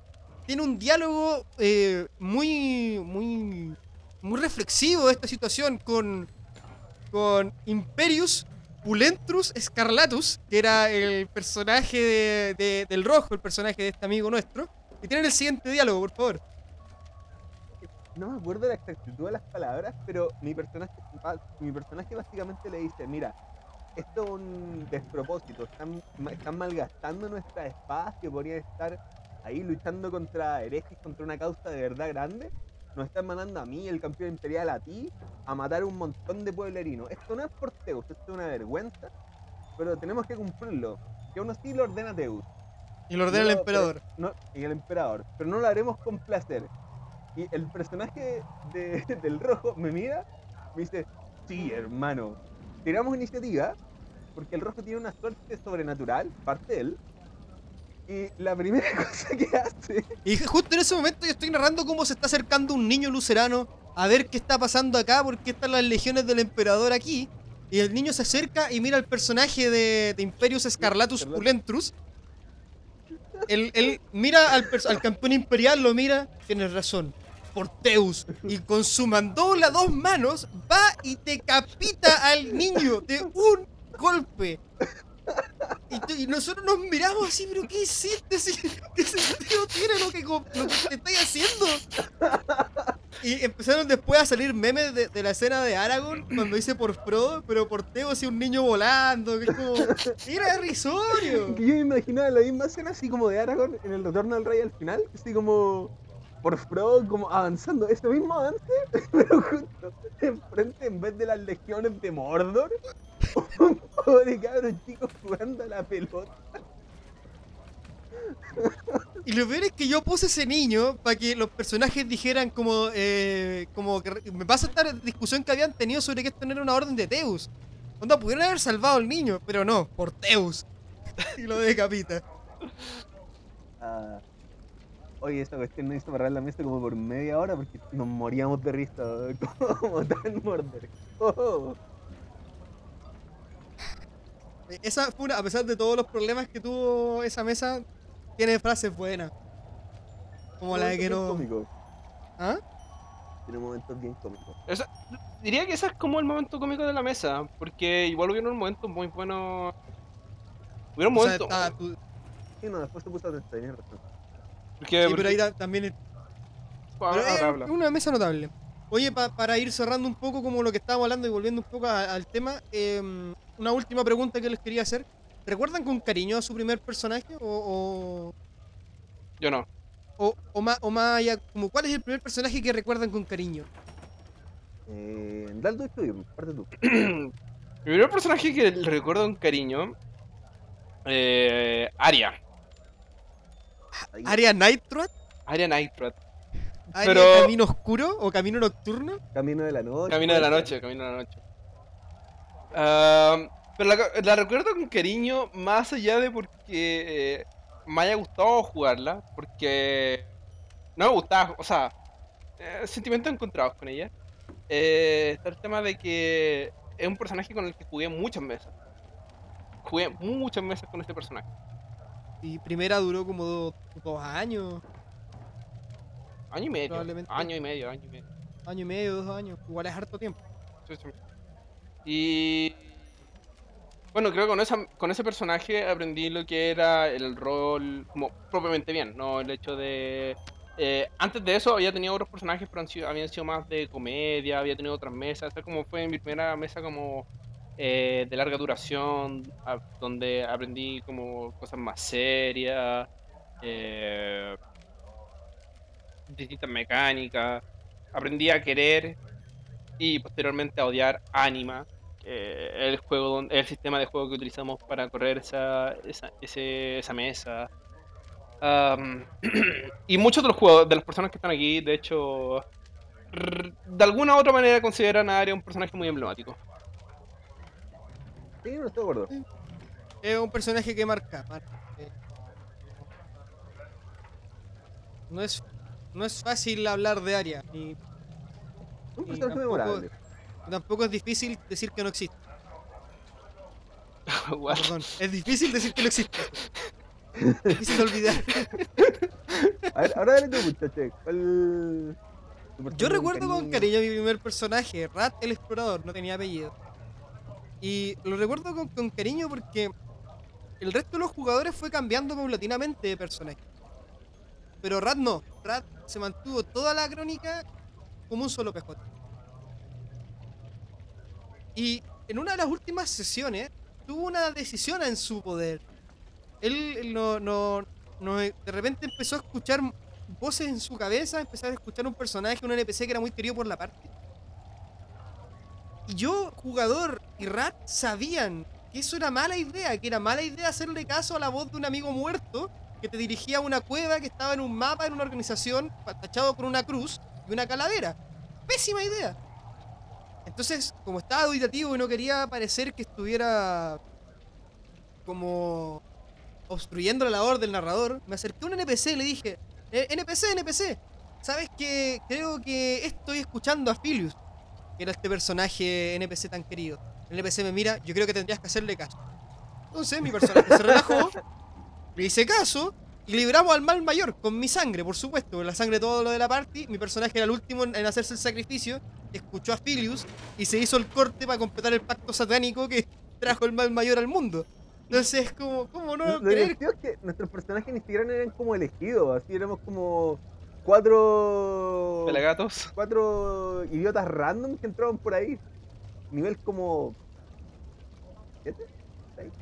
tiene un diálogo eh, muy, muy, muy reflexivo de esta situación con, con Imperius Pulentrus Scarlatus, que era el personaje de- de- del rojo, el personaje de este amigo nuestro. Y tienen el siguiente diálogo, por favor. No me acuerdo la exactitud de las palabras, pero mi personaje, mi personaje básicamente le dice, mira, esto es un despropósito, están, están malgastando nuestras espadas que podrían estar ahí luchando contra herejes, contra una causa de verdad grande. Nos están mandando a mí, el campeón imperial, a ti, a matar un montón de pueblerinos. Esto no es por Zeus, esto es una vergüenza, pero tenemos que cumplirlo. Que aún así lo ordena Zeus. Y lo ordena el emperador. pero- no, y el emperador. Pero no lo haremos con placer. Y el personaje de- del rojo me mira, me dice, sí, hermano, tiramos iniciativa, porque el rojo tiene una suerte sobrenatural, parte de él, Y la primera cosa que hace. Y justo en ese momento yo estoy narrando cómo se está acercando un niño lucerano a ver qué está pasando acá, porque están las legiones del emperador aquí. Y el niño se acerca y mira al personaje de, de Imperius Scarlatus Escarlatus. Pulentrus. Él, él mira al, campeón imperial, lo mira, tienes razón. Porteus. Y con su mandóbula a dos manos va y decapita al niño de un golpe. Y, nosotros nos miramos así, pero ¿qué hiciste? ¿Qué sentido tiene lo que, lo que te estáis haciendo? Y empezaron después a salir memes de, la escena de Aragorn cuando dice por Frodo, pero por Teo así un niño volando, que es como... Era risorio. Yo me imaginaba la misma escena así como de Aragorn en el retorno del rey al final, así como por Frodo como avanzando, ese mismo avance, pero justo enfrente en vez de las legiones de Mordor, un pobre cabros chicos jugando a la pelota. Y lo peor es que yo puse ese niño para que los personajes dijeran como, eh, como que me pasa esta discusión que habían tenido sobre que esto no era una orden de Teus. Onda, pudieron haber salvado al niño, pero no, por Teus. y lo decapita. Ah, oye, esta cuestión nos hizo parar la mesa como por media hora porque nos moríamos de risa como tan Mordor. Oh. Eh, Esa fue una, a pesar de todos los problemas que tuvo esa mesa, tiene frases buenas. Como la de que Momentos no. bien cómicos, ¿Ah? Tiene momentos bien cómicos. Diría que ese es como el momento cómico de la mesa, porque igual hubieron momentos muy buenos. Hubieron O sea, momentos. está- tú- Sí, no, después se puso a tenías razón. Porque- sí, pero ahí también es Ah, Pero es habla. una mesa notable. Oye, pa- para ir cerrando un poco como lo que estábamos hablando y volviendo un poco a- al tema, eh, una última pregunta que les quería hacer. ¿Recuerdan con cariño a su primer personaje? ¿O, Yo no. o, más, o más allá, como cuál es el primer personaje que recuerdan con cariño? Eh, dale tu estudio, parte tú. Mi primer personaje que recuerdo con cariño. Eh, Aria. ¿Aria Nightrat? Aria Nightrat. ¿Aria Pero- Camino Oscuro o Camino Nocturno? Camino de la noche. Camino de la noche, camino de la noche. Pero la, la recuerdo con cariño, más allá de porque eh, me haya gustado jugarla, porque no me gustaba, o sea, eh, sentimientos encontrados con ella. Eh, está el tema de que es un personaje con el que jugué muchas mesas. Jugué muchas mesas con este personaje. Y primera duró como do- dos años, Año y medio. Probablemente. Año y medio, año y medio. año y medio, dos años. Igual es harto tiempo. Sí, sí. Y bueno, creo que con, esa, con ese personaje aprendí lo que era el rol como propiamente bien, no el hecho de... eh, antes de eso había tenido otros personajes, pero han sido- habían sido más de comedia, había tenido otras mesas, esta como fue mi primera mesa como eh, de larga duración, donde aprendí como cosas más serias, eh, distintas mecánicas, aprendí a querer y posteriormente a odiar Anima, el juego el sistema de juego que utilizamos para correr esa, esa, ese- esa mesa. Y muchos de los juegos, de las personas que están aquí, de hecho, de alguna u otra manera consideran a Aria un personaje muy emblemático. Sí, no estoy de acuerdo. Es un personaje que marca. marca. No es, no es fácil hablar de Aria. Y Un Y personaje tampoco- memorable. tampoco es difícil decir que no existe. Perdón. Es difícil decir que no existe. Es difícil olvidar. A ver, ahora dale tu muchacho. ¿Cuál. Yo recuerdo con cariño a mi primer personaje, Rat el Explorador, no tenía apellido. Y lo recuerdo con, cariño porque el resto de los jugadores fue cambiando paulatinamente de personaje. Pero Rat no. Rat se mantuvo toda la crónica como un solo PJ. Y en una de las últimas sesiones tuvo una decisión en su poder. Él él no, no, no- de repente empezó a escuchar voces en su cabeza, empezó a escuchar un personaje, un NPC que era muy querido por la parte. Yo, jugador y Rat, sabían que eso era mala idea, que era mala idea hacerle caso a la voz de un amigo muerto que te dirigía a una cueva que estaba en un mapa, en una organización, tachado con una cruz y una calavera. Pésima idea. Entonces, como estaba auditativo y no quería parecer que estuviera como obstruyendo la labor del narrador, me acerqué a un NPC y le dije, "Eh, NPC, NPC, ¿sabes que Creo que estoy escuchando a Philius, era este personaje NPC tan querido. El NPC me mira, yo creo que tendrías que hacerle caso. Entonces mi personaje se relajó, le hice caso y libramos al mal mayor con mi sangre, por supuesto, con la sangre de todo lo de la party. Mi personaje era el último en, en hacerse el sacrificio, escuchó a Philius y se hizo el corte para completar el pacto satánico que trajo el mal mayor al mundo. Entonces es como, ¿cómo no Lo creer? es que nuestros personajes ni siquiera eran como elegidos, así éramos como cuatro. Pelagatos. Cuatro idiotas random que entraban por ahí. Nivel como. ¿Siete? Seis.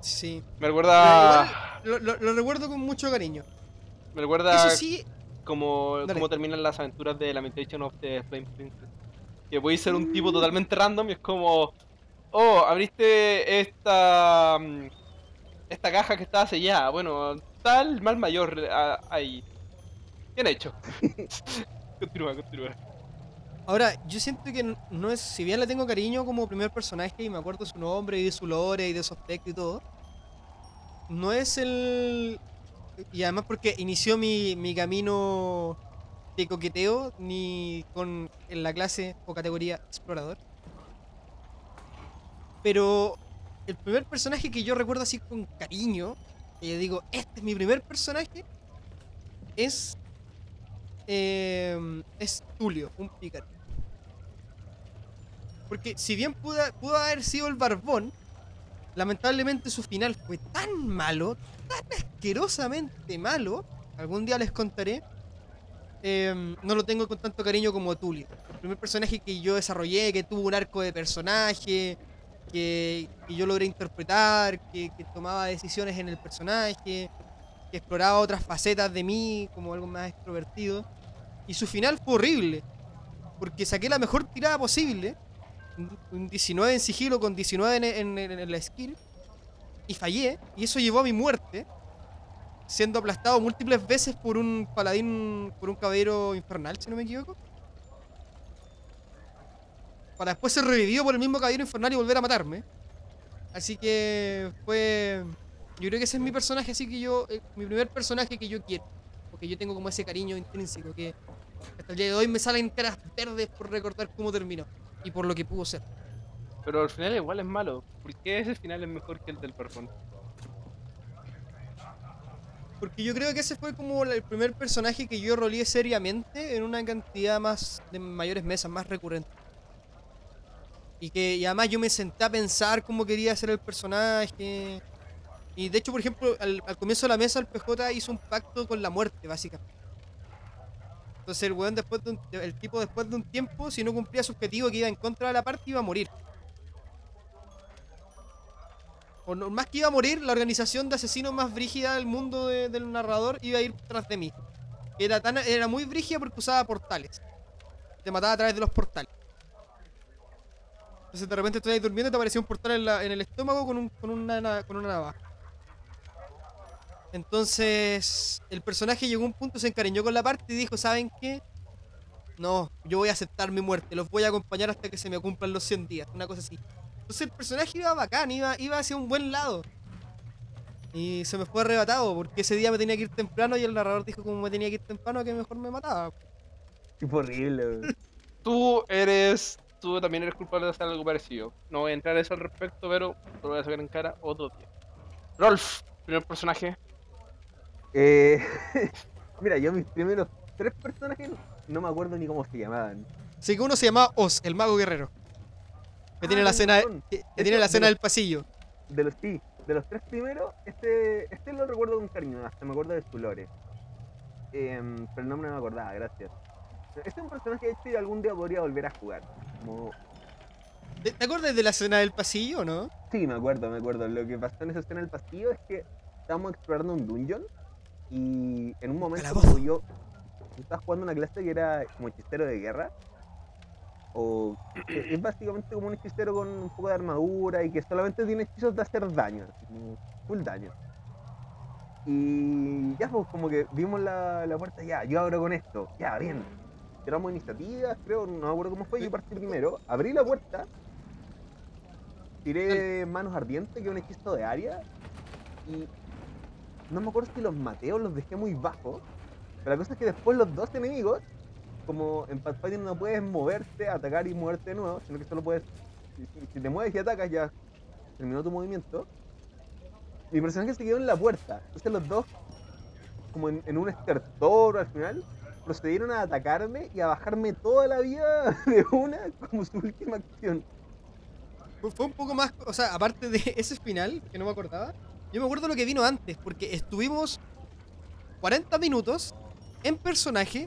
Sí. Me recuerda. Lo, lo- lo recuerdo con mucho cariño. Me recuerda Eso sí, como, como terminan las aventuras de Lamentation of the Flame Princess. Que podéis ser un tipo totalmente random y es como. Oh, abriste esta. mm, Esta caja que estaba sellada. Bueno, tal mal mayor ah, ahí. Bien hecho. continúa, continúa. Ahora, yo siento que no es, si bien le tengo cariño como primer personaje y me acuerdo su nombre y de su lore y de su aspecto y todo, no es el... Y además porque inició mi, mi camino de coqueteo ni con en la clase o categoría explorador. Pero el primer personaje que yo recuerdo así con cariño, que digo, este es mi primer personaje, es... eh, es Tulio, un pícaro. Porque si bien pudo, pudo haber sido el barbón, lamentablemente su final fue tan malo, tan asquerosamente malo, algún día les contaré, em, no lo tengo con tanto cariño como Tulio. El primer personaje que yo desarrollé, que tuvo un arco de personaje, que, que yo logré interpretar, que tomaba decisiones en el personaje, que exploraba otras facetas de mí, como algo más extrovertido. Y su final fue horrible, porque saqué la mejor tirada posible, un- un 19 en sigilo con 19 en, en- en- en la skill, y fallé, y eso llevó a mi muerte, siendo aplastado múltiples veces por un paladín, por un caballero infernal, si no me equivoco. Para después ser revivido por el mismo caballero infernal y volver a matarme. Así que fue... Yo creo que ese es mi personaje, así que yo... eh, mi primer personaje que yo quiero. Porque yo tengo como ese cariño intrínseco que hasta el día de hoy me salen caras verdes por recordar cómo terminó. Y por lo que pudo ser. Pero al final igual es malo. ¿Por qué ese final es mejor que el del barbón? Porque yo creo que ese fue como el primer personaje que yo roleé seriamente en una cantidad más de mayores mesas, más recurrente. Y que y además yo me senté a pensar cómo quería ser el personaje. Y de hecho, por ejemplo, al, comienzo de la mesa el PJ hizo un pacto con la muerte, básicamente. Entonces el weón después de un- el tipo después de un tiempo, si no cumplía su objetivo que iba en contra de la parte, iba a morir. O no, más que iba a morir, la organización de asesinos más brígida del mundo de- del narrador iba a ir tras de mí. Era, tan, era muy brígida porque usaba portales. Te mataba a través de los portales. Entonces de repente estoy ahí durmiendo y te aparecía un portal en, la- en el estómago con, un- con una, na- con una navaja. Entonces el personaje llegó a un punto, se encariñó con la parte y dijo, ¿saben qué? No, yo voy a aceptar mi muerte, los voy a acompañar hasta que se me cumplan los 100 días, una cosa así. Entonces el personaje iba bacán, iba, iba hacia un buen lado. Y se me fue arrebatado porque ese día me tenía que ir temprano y el narrador dijo como me tenía que ir temprano que mejor me mataba. Qué horrible. Tú eres. Tú también eres culpable de hacer algo parecido. No voy a entrar a eso al respecto, pero te lo voy a sacar en cara otro día. Rolf, primer personaje. Eh, mira, yo mis primeros tres personajes no me acuerdo ni cómo se llamaban. Así que uno se llamaba Oz, el mago guerrero. Que Ah, tiene la razón. que, tiene la de los- del pasillo. De los sí, de los tres primeros, este, este lo recuerdo con cariño, hasta me acuerdo de su lore. Em, pero el nombre no me acordaba, gracias. Este es un personaje hecho que algún día podría volver a jugar. Como... ¿Te, acuerdas de la escena del pasillo o no? Sí, me acuerdo, me acuerdo. Lo que pasó en esa escena del pasillo es que estábamos explorando un dungeon y en un momento como yo estaba jugando una clase que era como hechicero de guerra. O es básicamente como un hechicero con un poco de armadura y que solamente tiene hechizos de hacer daño, así full daño. Y ya pues como que vimos la, la puerta, ya, yo abro con esto, ya, bien. Tiramos iniciativas, creo, no me acuerdo cómo fue, yo partí primero, abrí la puerta, tiré manos ardientes, que es un hechizo de área, y no me acuerdo si los maté o los dejé muy bajos. Pero la cosa es que después los dos enemigos, como en Pathfinder no puedes moverte, atacar y moverte de nuevo, sino que solo puedes. Si, te mueves y atacas, ya terminó tu movimiento. Mi personaje se quedó en la puerta. Entonces los dos, como en, un estertor al final, procedieron a atacarme y a bajarme toda la vida de una como su última acción. Fue un poco más, o sea, aparte de ese final, que no me acordaba, yo me acuerdo lo que vino antes, porque estuvimos 40 minutos en personaje,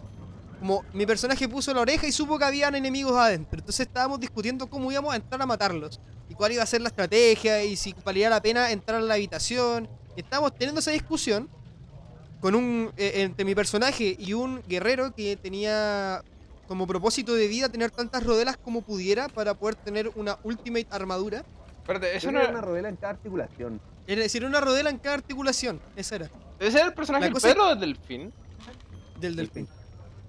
como mi personaje puso la oreja y supo que habían enemigos adentro, entonces estábamos discutiendo cómo íbamos a entrar a matarlos, y cuál iba a ser la estrategia, y si valía la pena entrar a la habitación, estábamos teniendo esa discusión con un, eh, entre mi personaje y un guerrero que tenía como propósito de vida tener tantas rodelas como pudiera para poder tener una ultimate armadura. Espérate, eso no era. una rodela en cada articulación. Es decir, una rodela en cada articulación. Esa era. ¿Ese era el personaje del perro o del delfín? Del delfín.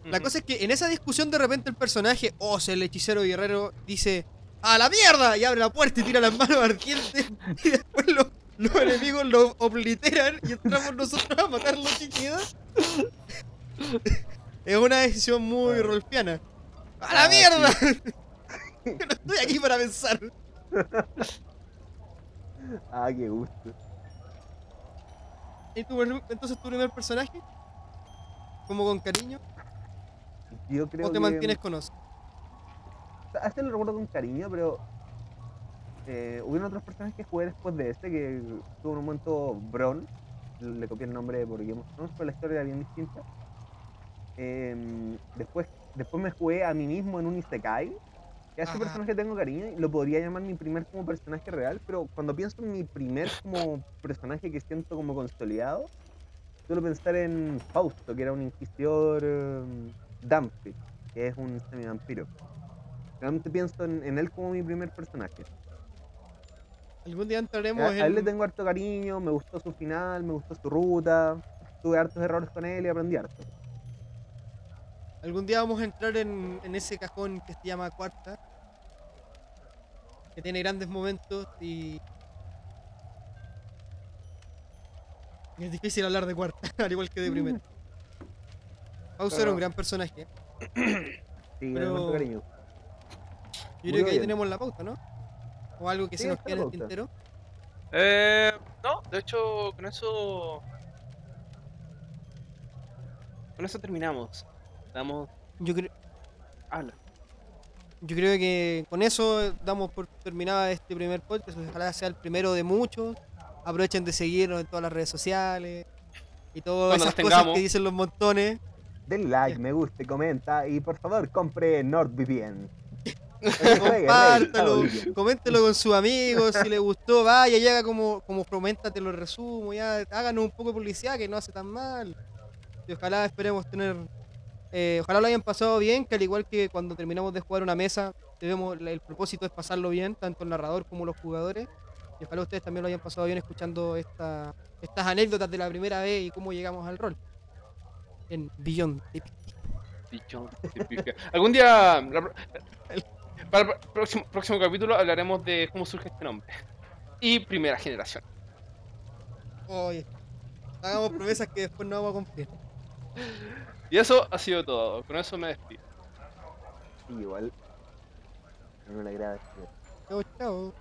La cosa es que en esa discusión de repente el personaje, o sea, el hechicero guerrero, dice ¡A la mierda! Y abre la puerta y tira las manos ardientes. Y después lo- los enemigos lo obliteran y entramos nosotros a matar lo que queda. Es una decisión muy rolfiana. ¡A la Ah, mierda! No estoy aquí para pensar. Ah, qué gusto. ¿Y tu, entonces tu primer personaje? ¿Como con cariño? Yo creo ¿O te que... mantienes con Oz? O sea, a este lo recuerdo con cariño, pero eh, hubieron otros personajes que jugué después de este, que tuvo un momento Bron, le copié el nombre por Game of Thrones, pero la historia era bien distinta. Em, después, después me jugué a mí mismo en un Isekai, que a ese Ajá. personaje tengo cariño y lo podría llamar mi primer como personaje real, pero cuando pienso en mi primer como personaje que siento como consolidado, suelo pensar en Fausto, que era un inquisidor um, Danfrid, que es un semivampiro. Realmente pienso en, en él como mi primer personaje. Algún día entraremos A, a él le en... tengo harto cariño, me gustó su final, me gustó su ruta, tuve hartos errores con él y aprendí harto. Algún día vamos a entrar en, en ese cajón que se llama Cuarta. Que tiene grandes momentos y. y Es difícil hablar de Cuarta, al igual que de primero. Fausto era Claro. un gran personaje. Sí, Pero- cariño. Yo Muy creo que ahí tenemos la pauta, ¿no? O algo que Sí, se nos queda en el tintero. Eh, no, de hecho, con eso. Con eso terminamos. Damos. Yo, cre- Habla. yo creo que con eso damos por terminada este primer podcast. Ojalá sea el primero de muchos. Aprovechen de seguirnos en todas las redes sociales. Y todas Cuando esas las cosas tengamos. que dicen los montones. Denle like, me gusta, comenta y por favor compre NordVPN. Saudi. coméntelo con sus amigos, si le gustó, vaya y haga como, como te lo resumo, ya háganos un poco de publicidad que no hace tan mal. Y ojalá esperemos tener, eh, ojalá lo hayan pasado bien, que al igual que cuando terminamos de jugar una mesa, debemos, el propósito es pasarlo bien, tanto el narrador como los jugadores. Y ojalá ustedes también lo hayan pasado bien escuchando esta, estas anécdotas de la primera vez y cómo llegamos al rol. En Beyond. Algún día. Para el próximo, próximo capítulo hablaremos de cómo surge este nombre. Y primera generación. Oye, hagamos promesas que después no vamos a cumplir. Y eso ha sido todo. Con eso me despido. Igual. No le agrada. Chao, chao.